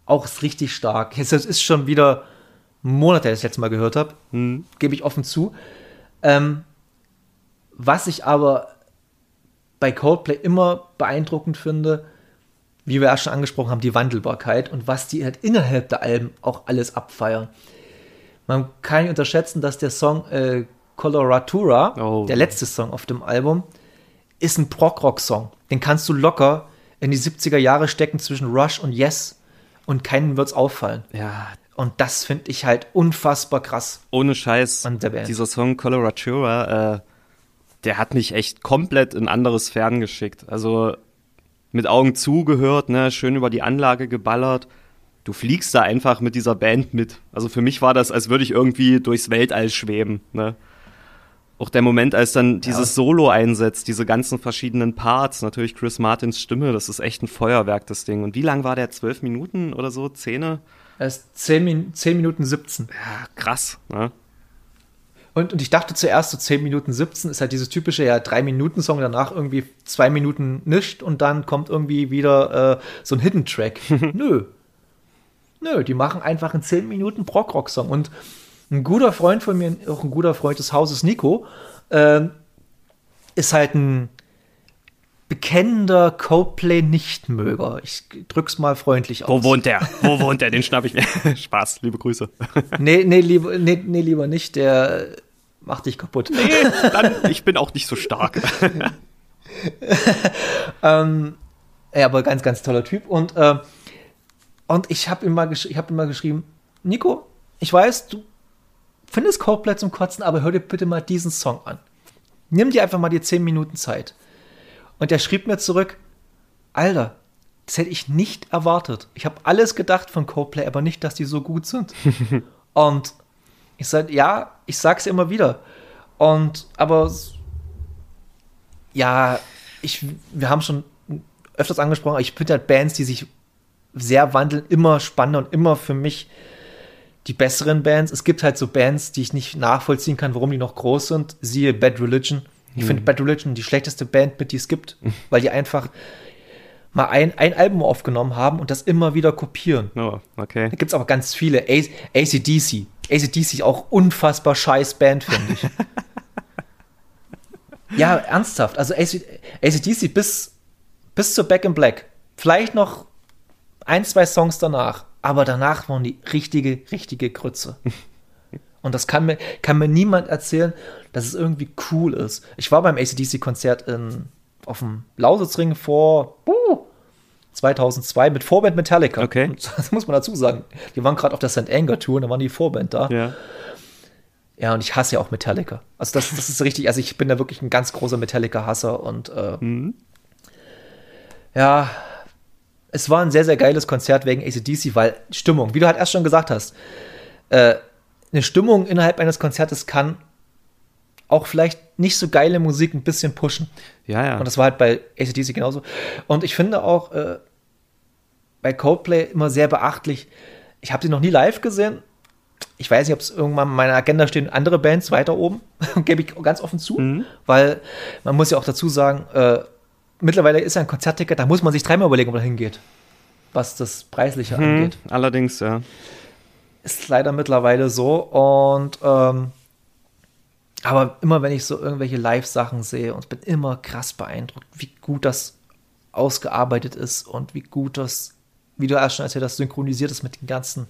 auch richtig stark. Jetzt es ist schon wieder Monate, dass ich das letzte Mal gehört habe. Hm. Gebe ich offen zu. Ähm, was ich aber bei Coldplay immer beeindruckend finde, wie wir ja schon angesprochen haben, die Wandelbarkeit und was die halt innerhalb der Alben auch alles abfeiern. Man kann nicht unterschätzen, dass der Song äh, Coloratura, Oh. der letzte Song auf dem Album, ist ein Prog-Rock-Song. Den kannst du locker in die 70er Jahre stecken zwischen Rush und Yes und keinen wird's auffallen. Ja, Und das finde ich halt unfassbar krass. ohne Scheiß. Band. Dieser Song Coloratura, äh, der hat mich echt komplett in anderes Fern geschickt. Also mit Augen zugehört, ne, schön über die Anlage geballert. Du fliegst da einfach mit dieser Band mit. Also für mich war das, als würde ich irgendwie durchs Weltall schweben, ne. Auch der Moment, als dann dieses Solo einsetzt, diese ganzen verschiedenen Parts, natürlich Chris Martins Stimme, das ist echt ein Feuerwerk, das Ding. Und wie lang war der? Zwölf Minuten oder so? Zehne? Er ist 10, Min 10 Minuten 17. Ja, krass, ne? Und, und ich dachte zuerst, so 10 Minuten 17 ist halt dieses typische, ja, 3-Minuten-Song, danach irgendwie 2 Minuten nicht und dann kommt irgendwie wieder äh, so ein Hidden-Track. <laughs> Nö. Nö, die machen einfach einen 10 Minuten Prog-Rock-Song. Und ein guter Freund von mir, auch ein guter Freund des Hauses, Nico, ähm, ist halt ein bekennender Coldplay-Nichtmöger. Ich drück's mal freundlich aus. Wo wohnt der? Wo <laughs> wohnt der? Den schnapp ich mir. <laughs> Spaß, liebe Grüße. Nee, nee, lieber, nee, nee, lieber nicht. Der macht dich kaputt. Nee, dann, ich bin auch nicht so stark. <laughs> ähm, ja, aber ganz, ganz toller Typ. Und, äh, und ich habe ihm, mal ich hab ihm mal geschrieben, Nico, ich weiß, du findest Coldplay zum Kotzen, aber hör dir bitte mal diesen Song an. Nimm dir einfach mal die 10 Minuten Zeit. Und er schrieb mir zurück, Alter, das hätte ich nicht erwartet. Ich habe alles gedacht von Coldplay, aber nicht, dass die so gut sind. <laughs> und ich sage, ja, ich sag's immer wieder. Und aber ja, ich, wir haben schon öfters angesprochen, ich finde halt Bands, die sich sehr wandeln, immer spannender und immer für mich die besseren Bands. Es gibt halt so Bands, die ich nicht nachvollziehen kann, warum die noch groß sind. Siehe Bad Religion. Ich finde Bad Religion die schlechteste Band, mit die es gibt, <laughs> weil die einfach mal ein, ein Album aufgenommen haben und das immer wieder kopieren. Oh, okay. Da gibt es aber ganz viele. ACDC. ACDC auch unfassbar scheiß Band, finde ich. <laughs> ja, ernsthaft. Also AC, ACDC bis, bis zu Back in Black. Vielleicht noch ein, zwei Songs danach. Aber danach waren die richtige, richtige Grütze. <laughs> Und das kann mir, kann mir niemand erzählen, dass es irgendwie cool ist. Ich war beim ACDC-Konzert in, auf dem Lausitzring vor uh, 2002 mit Vorband Metallica. Okay. Und <laughs> Das muss man dazu sagen. Die waren gerade auf der St. Anger Tour und da waren die Vorband da. Ja. Ja, und ich hasse ja auch Metallica. Also das, das ist richtig, also ich bin da wirklich ein ganz großer Metallica-Hasser und äh, ja, es war ein sehr, sehr geiles Konzert wegen ACDC, weil Stimmung, wie du halt erst schon gesagt hast, äh, eine Stimmung innerhalb eines Konzertes kann auch vielleicht nicht so geile Musik ein bisschen pushen. Ja, ja. Und das war halt bei ACDC genauso. Und ich finde auch äh, bei Coldplay immer sehr beachtlich. Ich habe sie noch nie live gesehen. Ich weiß nicht, ob es irgendwann in meiner Agenda stehen andere Bands weiter oben. <laughs> Gebe ich ganz offen zu. Weil man muss ja auch dazu sagen, äh, mittlerweile ist ja ein Konzertticket, da muss man sich dreimal überlegen, ob man hingeht. Was das Preisliche Hm, angeht. allerdings, ja. Ist leider mittlerweile so. Und ähm, aber immer wenn ich so irgendwelche Live-Sachen sehe und bin immer krass beeindruckt, wie gut das ausgearbeitet ist und wie gut das, wie du erst schon erzählt hast, synchronisiert ist mit den ganzen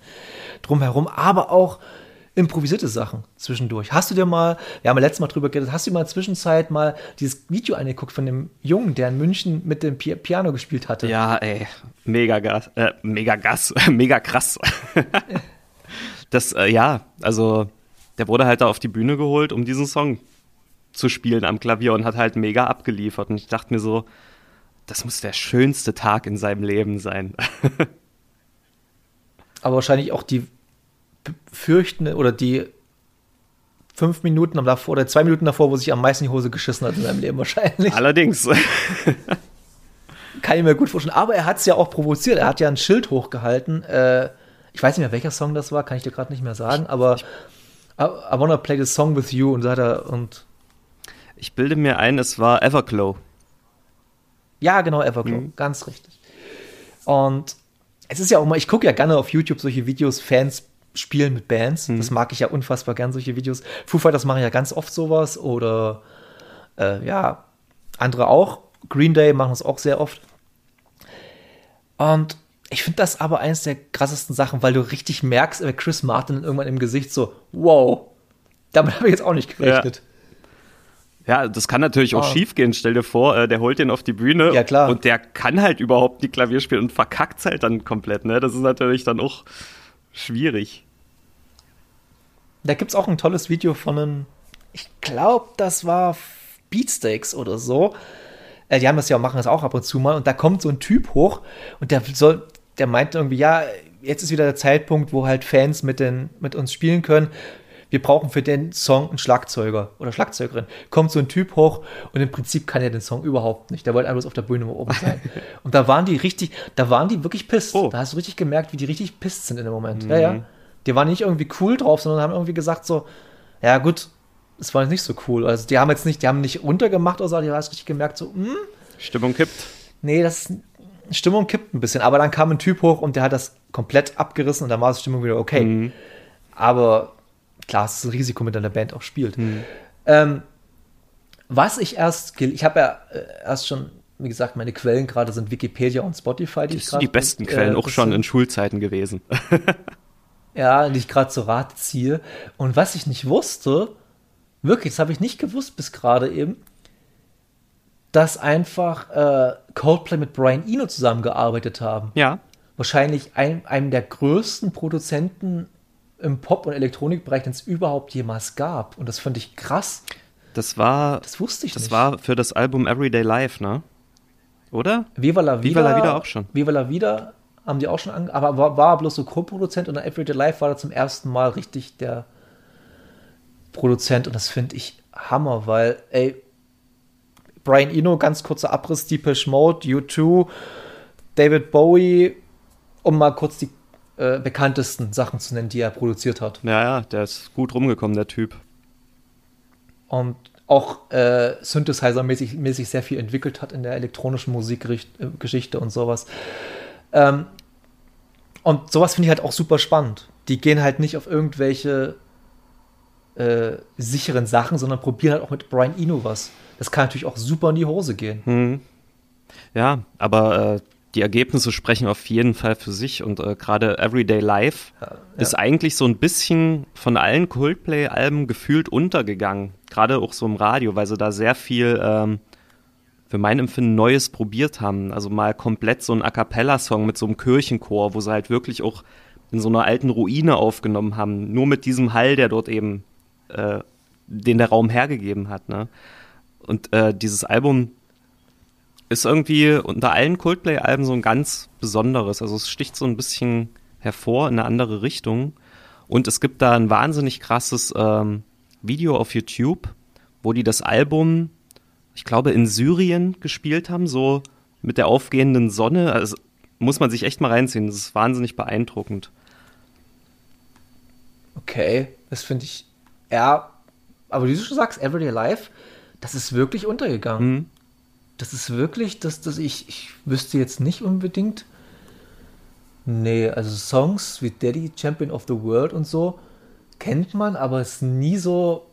drumherum, aber auch improvisierte Sachen zwischendurch. Hast du dir mal, wir haben ja letztes Mal drüber geredet, hast du dir mal in der Zwischenzeit mal dieses Video angeguckt von dem Jungen, der in München mit dem Pi Piano gespielt hatte? Ja, ey, mega Gas, äh, mega Gas, <laughs> mega krass. <laughs> das, äh, ja, also der wurde halt da auf die Bühne geholt, um diesen Song zu spielen am Klavier und hat halt mega abgeliefert. Und ich dachte mir so, das muss der schönste Tag in seinem Leben sein. <laughs> aber wahrscheinlich auch die fürchten oder die fünf Minuten am davor oder zwei Minuten davor, wo sich am meisten die Hose geschissen hat in seinem Leben wahrscheinlich. Allerdings. <laughs> <laughs> Kann ich mir gut vorstellen. Aber er hat es ja auch provoziert. Er hat ja ein Schild hochgehalten. Äh, ich weiß nicht mehr, welcher Song das war, kann ich dir gerade nicht mehr sagen, aber I, I wanna play the song with you und so hat er und Ich bilde mir ein, es war Everglow. Ja, genau, Everglow, ganz richtig. Und es ist ja auch mal, ich gucke ja gerne auf YouTube solche Videos, Fans spielen mit Bands. Das mag ich ja unfassbar gern, solche Videos. Foo Fighters machen ja ganz oft sowas oder äh, ja, andere auch. Green Day machen es auch sehr oft. Und ich finde das aber eines der krassesten Sachen, weil du richtig merkst, äh, Chris Martin irgendwann im Gesicht so, wow, damit habe ich jetzt auch nicht gerechnet. Ja, das kann natürlich auch Ah. schief gehen. Stell dir vor, äh, der holt den auf die Bühne Ja, klar. und der kann halt überhaupt nicht Klavier spielen und verkackt halt dann komplett. Ne? Das ist natürlich dann auch schwierig. Da gibt es auch ein tolles Video von einem, ich glaube, das war Beatsteaks oder so. Äh, die haben das ja machen das auch ab und zu mal. Und da kommt so ein Typ hoch und der soll, der meint irgendwie, ja, jetzt ist wieder der Zeitpunkt, wo halt Fans mit, den, mit uns spielen können. Wir brauchen für den Song einen Schlagzeuger oder Schlagzeugerin. Kommt so ein Typ hoch und im Prinzip kann er den Song überhaupt nicht. Der wollte einfach auf der Bühne oben sein. <laughs> und da waren die richtig, da waren die wirklich pisst. Oh. Da hast du richtig gemerkt, wie die richtig pisst sind in dem Moment. Ja, ja. Die waren nicht irgendwie cool drauf, sondern haben irgendwie gesagt so, ja gut, es war jetzt nicht so cool. Also die haben jetzt nicht, die haben nicht runtergemacht oder so, die haben richtig gemerkt so, hm, Stimmung kippt. nee, das Stimmung kippt ein bisschen. Aber dann kam ein Typ hoch und der hat das komplett abgerissen und dann war die Stimmung wieder okay. Aber klar, es ist ein Risiko, mit einer Band auch spielt. Ähm, was ich erst, ich habe ja äh, erst schon, wie gesagt, meine Quellen gerade sind Wikipedia und Spotify, die ich Das sind die besten Quellen äh, auch schon in Schulzeiten gewesen. <laughs> Ja, die ich gerade zu Rate ziehe. Und was ich nicht wusste, wirklich, das habe ich nicht gewusst bis gerade eben, dass einfach äh, Coldplay mit Brian Eno zusammengearbeitet haben. ja. Wahrscheinlich ein, einem der größten Produzenten im Pop- und Elektronikbereich, den es überhaupt jemals gab. Und das fand ich krass. Das war, Das wusste ich das nicht. war für das Album Everyday Life, ne? Oder? Viva la Vida. Viva la Vida auch schon. Viva la Vida haben die auch schon ange aber war, war bloß so Co-Produzent und Everyday Life war da zum ersten Mal richtig der Produzent und das finde ich Hammer, weil, ey, Brian Eno, ganz kurzer Abriss, Deepish Mode, U2, David Bowie, um mal kurz die äh, bekanntesten Sachen zu nennen, die er produziert hat. Ja, ja, der ist gut rumgekommen, der Typ. Und auch äh, Synthesizer-mäßig mäßig sehr viel entwickelt hat in der elektronischen Musikgeschichte und sowas. Ähm, und sowas finde ich halt auch super spannend. Die gehen halt nicht auf irgendwelche äh, sicheren Sachen, sondern probieren halt auch mit Brian Eno was. Das kann natürlich auch super in die Hose gehen. Hm. Ja, aber äh, die Ergebnisse sprechen auf jeden Fall für sich und äh, gerade Everyday Life ja, ja. ist eigentlich so ein bisschen von allen Coldplay-Alben gefühlt untergegangen. Gerade auch so im Radio, weil sie da sehr viel ähm, für mein Empfinden Neues probiert haben. Also mal komplett so ein A Cappella-Song mit so einem Kirchenchor, wo sie halt wirklich auch in so einer alten Ruine aufgenommen haben. Nur mit diesem Hall, der dort eben, äh, den der Raum hergegeben hat. Ne? Und äh, dieses Album ist irgendwie unter allen Coldplay-Alben so ein ganz besonderes. Also es sticht so ein bisschen hervor in eine andere Richtung. Und es gibt da ein wahnsinnig krasses ähm, Video auf YouTube, wo die das Album, ich glaube, in Syrien gespielt haben, so mit der aufgehenden Sonne. Also muss man sich echt mal reinziehen. Das ist wahnsinnig beeindruckend. Okay, das finde ich. Ja, aber wie du schon sagst, Everyday Life, das ist wirklich untergegangen. Mhm das ist wirklich, dass, dass ich, ich wüsste jetzt nicht unbedingt. Nee, also Songs wie Daddy, Champion of the World und so kennt man, aber es ist nie so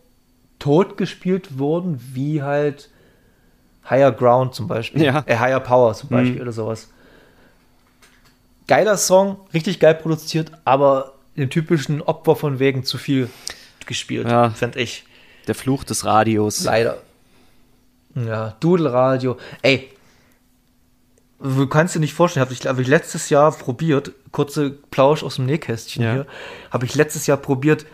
tot gespielt worden wie halt Higher Ground zum Beispiel. Ja. Äh, Higher Power zum Beispiel mhm. oder sowas. Geiler Song, richtig geil produziert, aber den typischen Opfer von wegen zu viel gespielt, ja. fand ich. Der Fluch des Radios. Leider. Ja, Dudelradio. Ey, du kannst dir nicht vorstellen, habe ich, hab ich letztes Jahr probiert, kurze Plausch aus dem Nähkästchen ja. hier, habe ich letztes Jahr probiert,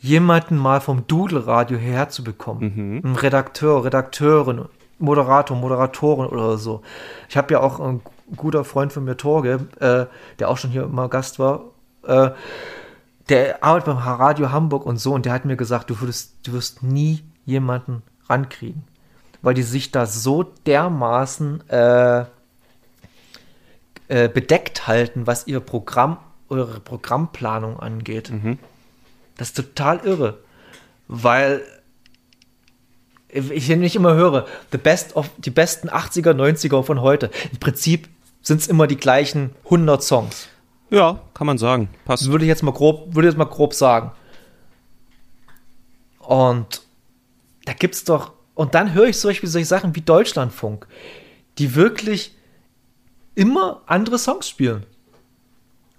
jemanden mal vom Dudelradio hierher zu bekommen. Mhm. Ein Redakteur, Redakteurin, Moderator, Moderatorin oder so. Ich habe ja auch ein guter Freund von mir, Torge, äh, der auch schon hier immer Gast war, äh, der arbeitet beim Radio Hamburg und so und der hat mir gesagt, du würdest, du wirst nie jemanden rankriegen weil die sich da so dermaßen äh, äh, bedeckt halten, was ihr Programm, eure Programmplanung angeht. Mhm. Das ist total irre, weil ich nicht immer höre, the best of, die besten 80er, 90er von heute. Im Prinzip sind es immer die gleichen 100 Songs. Ja, kann man sagen. Passt. Würde ich jetzt mal grob, würde jetzt mal grob sagen. Und da gibt es doch und dann höre ich solche, solche Sachen wie Deutschlandfunk, die wirklich immer andere Songs spielen.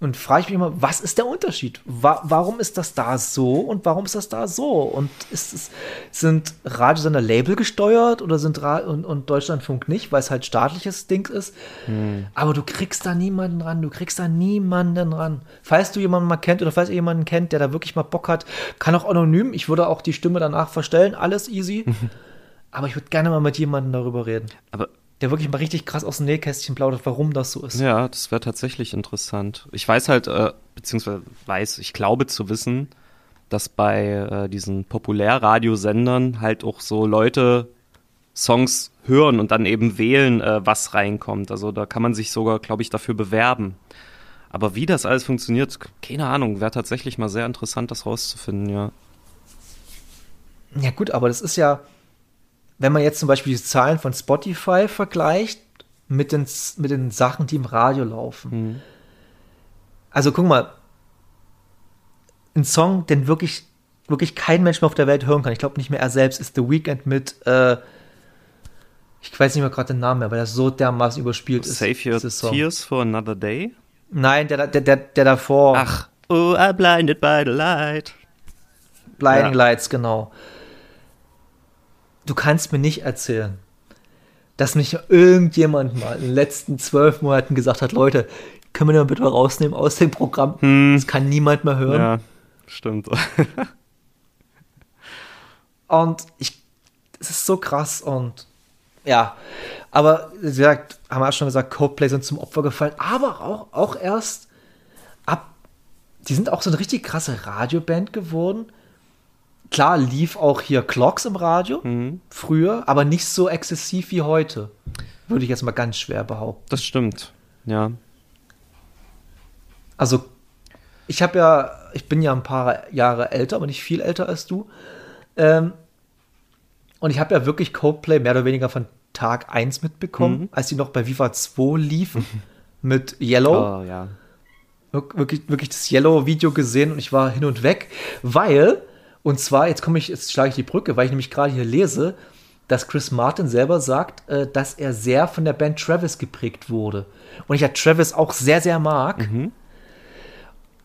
Und frage ich mich immer, was ist der Unterschied? Wa warum ist das da so und warum ist das da so? Und ist es, sind Radiosender Label gesteuert oder sind Ra und, und Deutschlandfunk nicht, weil es halt staatliches Ding ist? Hm. Aber du kriegst da niemanden ran, du kriegst da niemanden ran. Falls du jemanden mal kennt oder falls ihr jemanden kennt, der da wirklich mal Bock hat, kann auch anonym, ich würde auch die Stimme danach verstellen, alles easy. <laughs> Aber ich würde gerne mal mit jemandem darüber reden. Aber der wirklich mal richtig krass aus dem Nähkästchen plaudert, warum das so ist. Ja, das wäre tatsächlich interessant. Ich weiß halt, äh, beziehungsweise weiß, ich glaube zu wissen, dass bei äh, diesen Populärradiosendern halt auch so Leute Songs hören und dann eben wählen, äh, was reinkommt. Also da kann man sich sogar, glaube ich, dafür bewerben. Aber wie das alles funktioniert, keine Ahnung, wäre tatsächlich mal sehr interessant, das rauszufinden, ja. Ja gut, aber das ist ja, wenn man jetzt zum Beispiel die Zahlen von Spotify vergleicht mit den, mit den Sachen, die im Radio laufen. Mhm. Also guck mal, ein Song, den wirklich, wirklich kein Mensch mehr auf der Welt hören kann, ich glaube nicht mehr er selbst, ist The Weeknd mit, äh, ich weiß nicht mehr gerade den Namen mehr, weil er so dermaßen überspielt Save ist. Save Your Tears for Another Day? Nein, der, der, der, der davor. Ach, oh, I blinded by the light. Blinding ja. Lights, genau du kannst mir nicht erzählen, dass nicht irgendjemand mal in den letzten zwölf Monaten gesagt hat, Leute, können wir den bitte rausnehmen aus dem Programm? Hm. Das kann niemand mehr hören. Ja, stimmt. <laughs> und ich, es ist so krass und ja, aber wie gesagt, haben wir auch schon gesagt, Coldplay sind zum Opfer gefallen, aber auch, auch erst ab, die sind auch so eine richtig krasse Radioband geworden, klar lief auch hier Clocks im Radio früher, aber nicht so exzessiv wie heute. Würde ich jetzt mal ganz schwer behaupten. Das stimmt. Ja. Also, ich habe ja, ich bin ja ein paar Jahre älter, aber nicht viel älter als du. Ähm, und ich habe ja wirklich Coldplay mehr oder weniger von Tag 1 mitbekommen, als die noch bei Viva 2 liefen <laughs> mit Yellow. Oh, ja. Wir- wirklich, wirklich das Yellow-Video gesehen und ich war hin und weg, weil, und zwar, jetzt komme ich, jetzt schlage ich die Brücke, weil ich nämlich gerade hier lese, dass Chris Martin selber sagt, äh, dass er sehr von der Band Travis geprägt wurde. Und ich ja Travis auch sehr, sehr mag.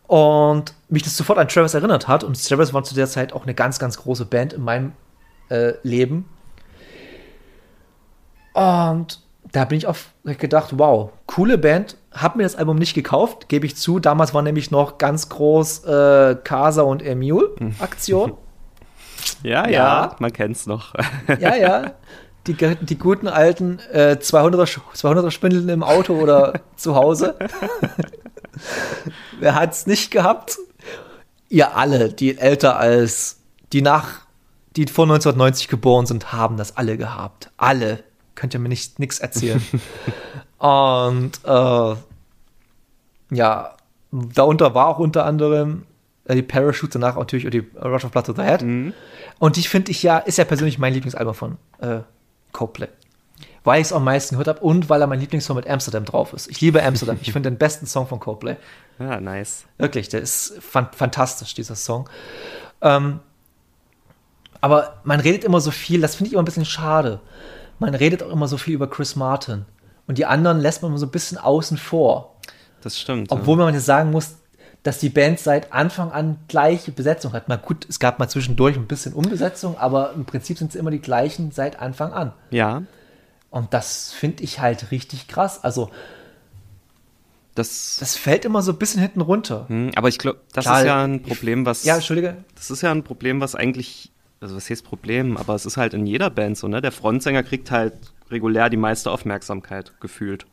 Und mich das sofort an Travis erinnert hat. Und Travis war zu der Zeit auch eine ganz, ganz große Band in meinem äh, Leben. Und da bin ich auf gedacht, wow, coole Band. Hab mir das Album nicht gekauft, gebe ich zu. Damals war nämlich noch ganz groß äh, Casa und Emule <laughs> Aktion. Ja, ja, Ja. man kennt's noch. <laughs> ja, ja. Die, die guten alten äh, 200er, Sch- 200er Spindeln im Auto oder <laughs> zu Hause. Wer hat's nicht gehabt? Ihr alle, die älter als, die nach, die vor 1990 geboren sind, haben das alle gehabt. Alle. Könnt ihr mir nicht nix erzählen. Und äh, ja, darunter war auch unter anderem äh, die Parachute, danach natürlich die Rush of Blood to the Head. Und die finde ich ja, ist ja persönlich mein Lieblingsalbum von äh, Coldplay. Weil ich es am meisten gehört habe und weil er mein Lieblingssong mit Amsterdam drauf ist. Ich liebe Amsterdam. Ich finde den besten Song von Coldplay. <laughs> Ja, nice. Wirklich, der ist fan fantastisch, dieser Song. Ähm, aber man redet immer so viel, das finde ich immer ein bisschen schade. Man redet auch immer so viel über Chris Martin. Und die anderen lässt man immer so ein bisschen außen vor. Das stimmt. Obwohl man jetzt sagen muss, dass die Band seit Anfang an gleiche Besetzung hat. Mal gut, es gab mal zwischendurch ein bisschen Umbesetzung, aber im Prinzip sind es immer die gleichen seit Anfang an. ja. Und das finde ich halt richtig krass. Also, Das, das fällt immer so ein bisschen hinten runter. Hm, aber ich glaube, das Klar, ist ja ein Problem, was. Ja, Entschuldige. Das ist ja ein Problem, was eigentlich, also was heißt Problem, aber es ist halt in jeder Band so, ne? Der Frontsänger kriegt halt regulär die meiste Aufmerksamkeit gefühlt.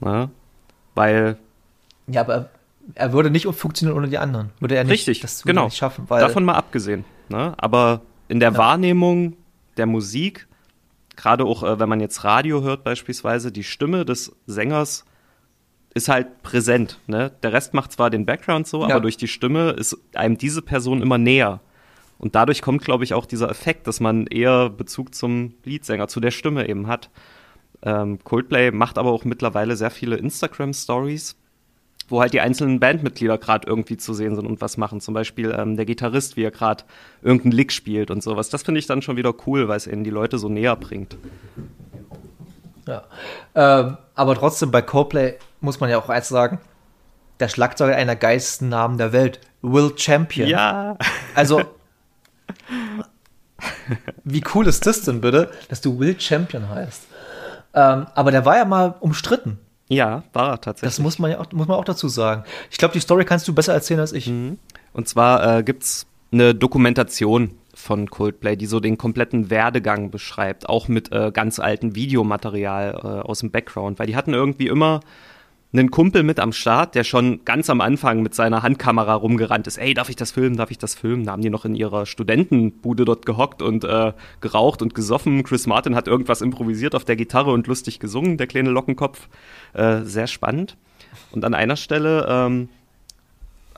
Ne? Weil, Ja, aber er würde nicht funktionieren ohne die anderen. Würde er nicht, richtig, das würde genau. nicht schaffen. Weil, Davon mal abgesehen. Ne? Aber in der Wahrnehmung der Musik, gerade auch äh, wenn man jetzt Radio hört beispielsweise, die Stimme des Sängers ist halt präsent. Ne? Der Rest macht zwar den Background so, Ja. aber durch die Stimme ist einem diese Person immer näher. Und dadurch kommt, glaube ich, auch dieser Effekt, dass man eher Bezug zum Leadsänger, zu der Stimme eben hat. Ähm, Coldplay macht aber auch mittlerweile sehr viele Instagram-Stories, wo halt die einzelnen Bandmitglieder gerade irgendwie zu sehen sind und was machen. Zum Beispiel ähm, der Gitarrist, wie er gerade irgendeinen Lick spielt und sowas. Das finde ich dann schon wieder cool, weil es eben die Leute so näher bringt. Ja. Ähm, aber trotzdem, bei Coldplay muss man ja auch eins sagen, der Schlagzeuger einer geilsten Namen der Welt, Will Champion. Ja. Also, <laughs> wie cool ist das denn bitte, dass du Will Champion heißt? Ähm, aber der war ja mal umstritten. Ja, war er tatsächlich. Das muss man ja auch, muss man auch dazu sagen. Ich glaube, die Story kannst du besser erzählen als ich. Und zwar äh, gibt's eine Dokumentation von Coldplay, die so den kompletten Werdegang beschreibt, auch mit äh, ganz alten Videomaterial äh, aus dem Background, weil die hatten irgendwie immer einen Kumpel mit am Start, der schon ganz am Anfang mit seiner Handkamera rumgerannt ist. Ey, darf ich das filmen? Darf ich das filmen? Da haben die noch in ihrer Studentenbude dort gehockt und äh, geraucht und gesoffen. Chris Martin hat irgendwas improvisiert auf der Gitarre und lustig gesungen, der kleine Lockenkopf. Äh, sehr spannend. Und an einer Stelle ähm,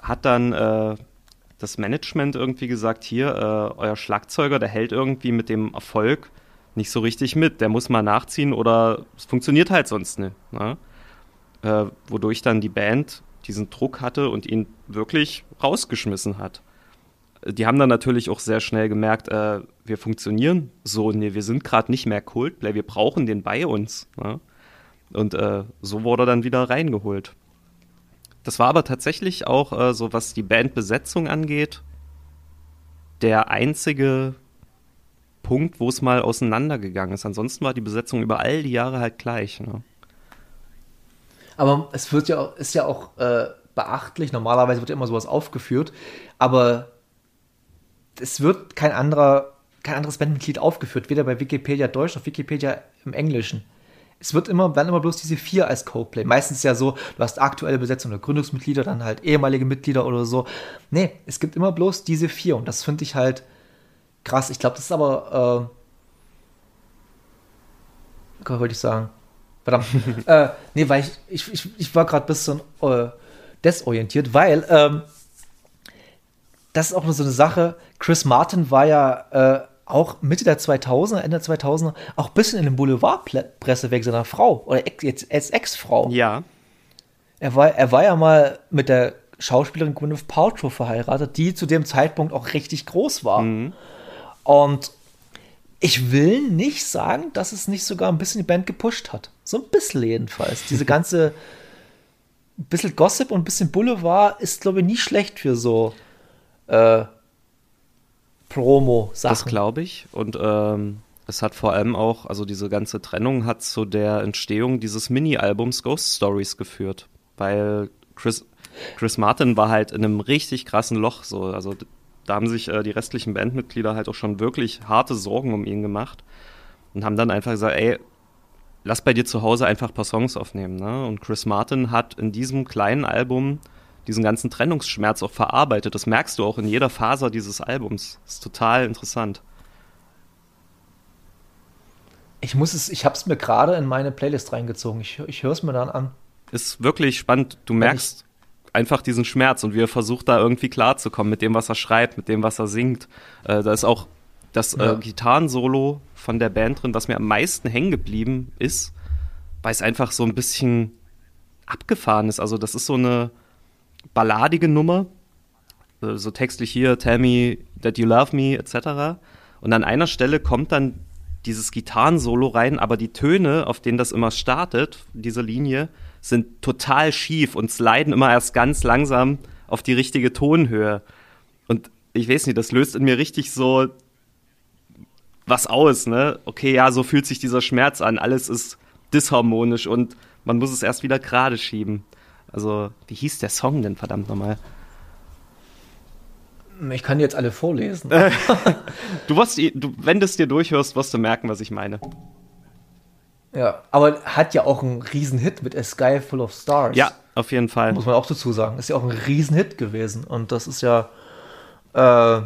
hat dann äh, das Management irgendwie gesagt, hier, äh, euer Schlagzeuger, der hält irgendwie mit dem Erfolg nicht so richtig mit. Der muss mal nachziehen oder es funktioniert halt sonst nicht. Ne? Äh, wodurch dann die Band diesen Druck hatte und ihn wirklich rausgeschmissen hat. Äh, Die haben dann natürlich auch sehr schnell gemerkt, äh, wir funktionieren so, nee, wir sind gerade nicht mehr Coldplay, wir brauchen den bei uns. Ne? Und äh, so wurde er dann wieder reingeholt. Das war aber tatsächlich auch, äh, so was die Bandbesetzung angeht, der einzige Punkt, wo es mal auseinandergegangen ist. Ansonsten war die Besetzung über all die Jahre halt gleich. Ne? Aber es wird ja ist ja auch äh, beachtlich. Normalerweise wird ja immer sowas aufgeführt, aber es wird kein anderer, kein anderes Bandmitglied aufgeführt, weder bei Wikipedia Deutsch noch Wikipedia im Englischen. Es wird immer, werden immer bloß diese vier als Coldplay. Meistens ja so, du hast aktuelle Besetzung oder Gründungsmitglieder, dann halt ehemalige Mitglieder oder so. Nee, es gibt immer bloß diese vier und das finde ich halt krass. Ich glaube, das ist aber, äh, wollte ich sagen? Verdammt. äh, nee, weil ich, ich, ich, ich war gerade ein bisschen äh, desorientiert, weil ähm, das ist auch nur so eine Sache. Chris Martin war ja äh, auch Mitte der 2000er, Ende der 2000er, auch ein bisschen in der Boulevardpresse wegen seiner Frau oder ex, jetzt als Ex-Frau. Ja. Er war, er war ja mal mit der Schauspielerin Gwyneth Paltrow verheiratet, die zu dem Zeitpunkt auch richtig groß war. Und ich will nicht sagen, dass es nicht sogar ein bisschen die Band gepusht hat. So ein bisschen jedenfalls. Diese ganze bisschen Gossip und ein bisschen Boulevard ist, glaube ich, nie schlecht für so äh, Promo-Sachen. Das glaube ich. Und ähm, es hat vor allem auch, also diese ganze Trennung hat zu der Entstehung dieses Mini-Albums Ghost Stories geführt. Weil Chris, Chris Martin war halt in einem richtig krassen Loch. So. Also da haben sich äh, die restlichen Bandmitglieder halt auch schon wirklich harte Sorgen um ihn gemacht. Und haben dann einfach gesagt, ey, lass bei dir zu Hause einfach ein paar Songs aufnehmen. Ne? Und Chris Martin hat in diesem kleinen Album diesen ganzen Trennungsschmerz auch verarbeitet. Das merkst du auch in jeder Faser dieses Albums. Das ist total interessant. Ich muss es, ich habe es mir gerade in meine Playlist reingezogen. Ich, ich höre es mir dann an. Ist wirklich spannend. Du merkst einfach diesen Schmerz und wie er versucht, da irgendwie klarzukommen mit dem, was er schreibt, mit dem, was er singt. Äh, da ist auch das Ja. äh, Gitarrensolo von der Band drin, was mir am meisten hängen geblieben ist, weil es einfach so ein bisschen abgefahren ist. Also das ist so eine balladige Nummer, äh, so textlich hier, tell me that you love me, etc. Und an einer Stelle kommt dann dieses Gitarrensolo rein, aber die Töne, auf denen das immer startet, diese Linie, sind total schief und sliden immer erst ganz langsam auf die richtige Tonhöhe. Und ich weiß nicht, das löst in mir richtig so was aus, ne? Okay, ja, so fühlt sich dieser Schmerz an. Alles ist disharmonisch und man muss es erst wieder gerade schieben. Also, wie hieß der Song denn verdammt nochmal? Ich kann die jetzt alle vorlesen. <laughs> Du wirst, du, wenn du es dir durchhörst, wirst du merken, was ich meine. Ja, aber hat ja auch einen Riesenhit mit A Sky Full of Stars. Ja, auf jeden Fall. Muss man auch dazu sagen. Ist ja auch ein Riesenhit gewesen. Und das ist ja. Äh,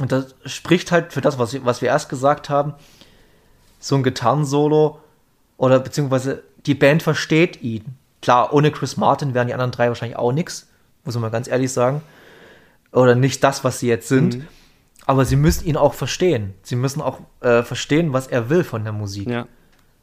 und das spricht halt für das, was, wir- was wir erst gesagt haben. So ein Gitarrensolo oder beziehungsweise die Band versteht ihn. Klar, ohne Chris Martin wären die anderen drei wahrscheinlich auch nix, muss man mal ganz ehrlich sagen. Oder nicht das, was sie jetzt sind. Aber sie müssen ihn auch verstehen. Sie müssen auch äh, verstehen, was er will von der Musik Ja.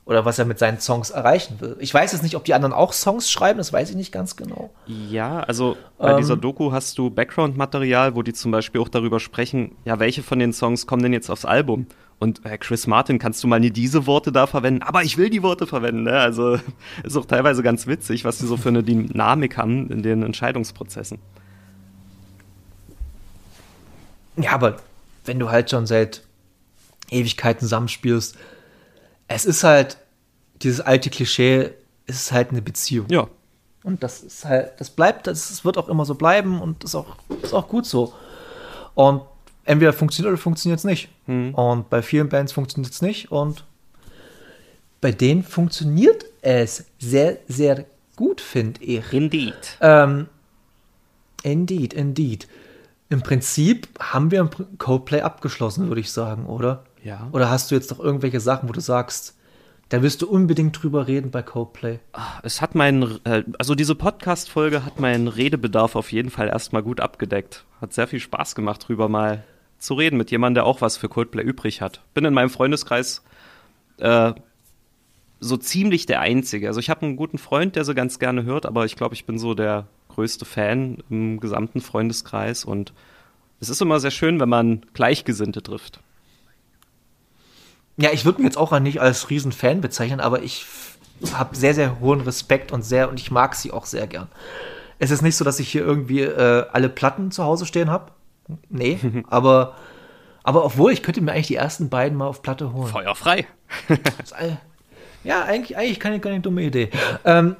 oder was er mit seinen Songs erreichen will. Ich weiß jetzt nicht, ob die anderen auch Songs schreiben, das weiß ich nicht ganz genau. Ja, also bei Ähm, dieser Doku hast du Background-Material, wo die zum Beispiel auch darüber sprechen, ja, welche von den Songs kommen denn jetzt aufs Album? Und äh, Chris Martin, kannst du mal nie diese Worte da verwenden? Aber ich will die Worte verwenden, ne? Also <laughs> ist auch teilweise ganz witzig, was die so für eine Dynamik haben in den Entscheidungsprozessen. Ja, aber wenn du halt schon seit Ewigkeiten zusammenspielst, es ist halt dieses alte Klischee, es ist halt eine Beziehung. Ja. Und das ist halt, das bleibt, das, wird auch immer so bleiben und ist auch, ist auch gut so. Und entweder funktioniert oder funktioniert es nicht. Und bei vielen Bands funktioniert es nicht und bei denen funktioniert es sehr, sehr gut, finde ich. Indeed. Ähm, indeed, indeed. Im Prinzip haben wir Codeplay abgeschlossen, würde ich sagen, oder? Ja. Oder hast du jetzt noch irgendwelche Sachen, wo du sagst, da wirst du unbedingt drüber reden bei Codeplay? Es hat meinen, äh, also diese Podcast-Folge hat meinen Redebedarf auf jeden Fall erstmal gut abgedeckt. Hat sehr viel Spaß gemacht, drüber mal zu reden mit jemandem, der auch was für Coldplay übrig hat. Bin in meinem Freundeskreis äh, so ziemlich der Einzige. Also ich habe einen guten Freund, der sie ganz gerne hört, aber ich glaube, ich bin so der größte Fan im gesamten Freundeskreis und es ist immer sehr schön, wenn man Gleichgesinnte trifft. Ja, ich würde mich jetzt auch nicht als Riesenfan bezeichnen, aber ich habe sehr, sehr hohen Respekt und sehr, und ich mag sie auch sehr gern. Es ist nicht so, dass ich hier irgendwie äh, alle Platten zu Hause stehen habe. Nee, <laughs> aber, aber obwohl, ich könnte mir eigentlich die ersten beiden mal auf Platte holen. Feuerfrei. <laughs> Ja, eigentlich, eigentlich keine, keine dumme Idee. Ähm,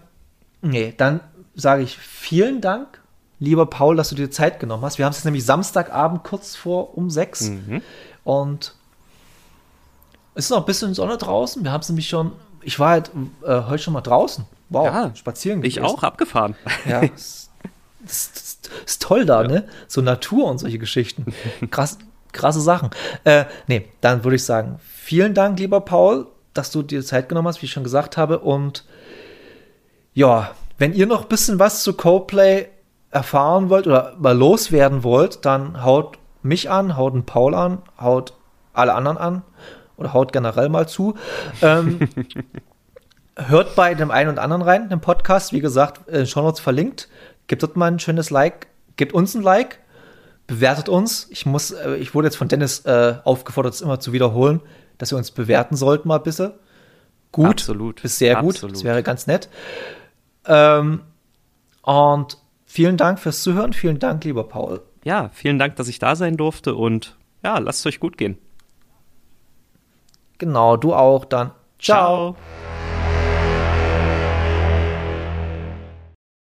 nee, dann sage ich vielen Dank, lieber Paul, dass du dir Zeit genommen hast. Wir haben es jetzt nämlich Samstagabend kurz vor um sechs und es ist noch ein bisschen Sonne draußen. Wir haben es nämlich schon, ich war halt äh, heute schon mal draußen. Wow, Ja, spazieren Ich gewesen. auch, abgefahren. Ja, <laughs> ist, ist, ist, ist toll da, ne? So Natur und solche Geschichten. <laughs> Krass. krasse Sachen. Äh, nee, dann würde ich sagen, vielen Dank, lieber Paul, dass du dir Zeit genommen hast, wie ich schon gesagt habe. Und ja, wenn ihr noch ein bisschen was zu Coplay erfahren wollt oder mal loswerden wollt, dann haut mich an, haut den Paul an, haut alle anderen an oder haut generell mal zu. Ähm, <laughs> hört bei dem einen und anderen rein, dem Podcast, wie gesagt, in Shownotes verlinkt. Gebt dort mal ein schönes Like, gebt uns ein Like, bewertet uns. Ich muss, äh, ich wurde jetzt von Dennis äh, aufgefordert, es immer zu wiederholen, dass ihr uns bewerten sollt mal bisschen. Gut, Absolut. bis sehr gut. Absolut. Das wäre ganz nett. Ähm, und vielen Dank fürs Zuhören. Vielen Dank, lieber Paul. Ja, vielen Dank, dass ich da sein durfte und ja, lasst es euch gut gehen. Genau, du auch. Dann ciao. Ciao.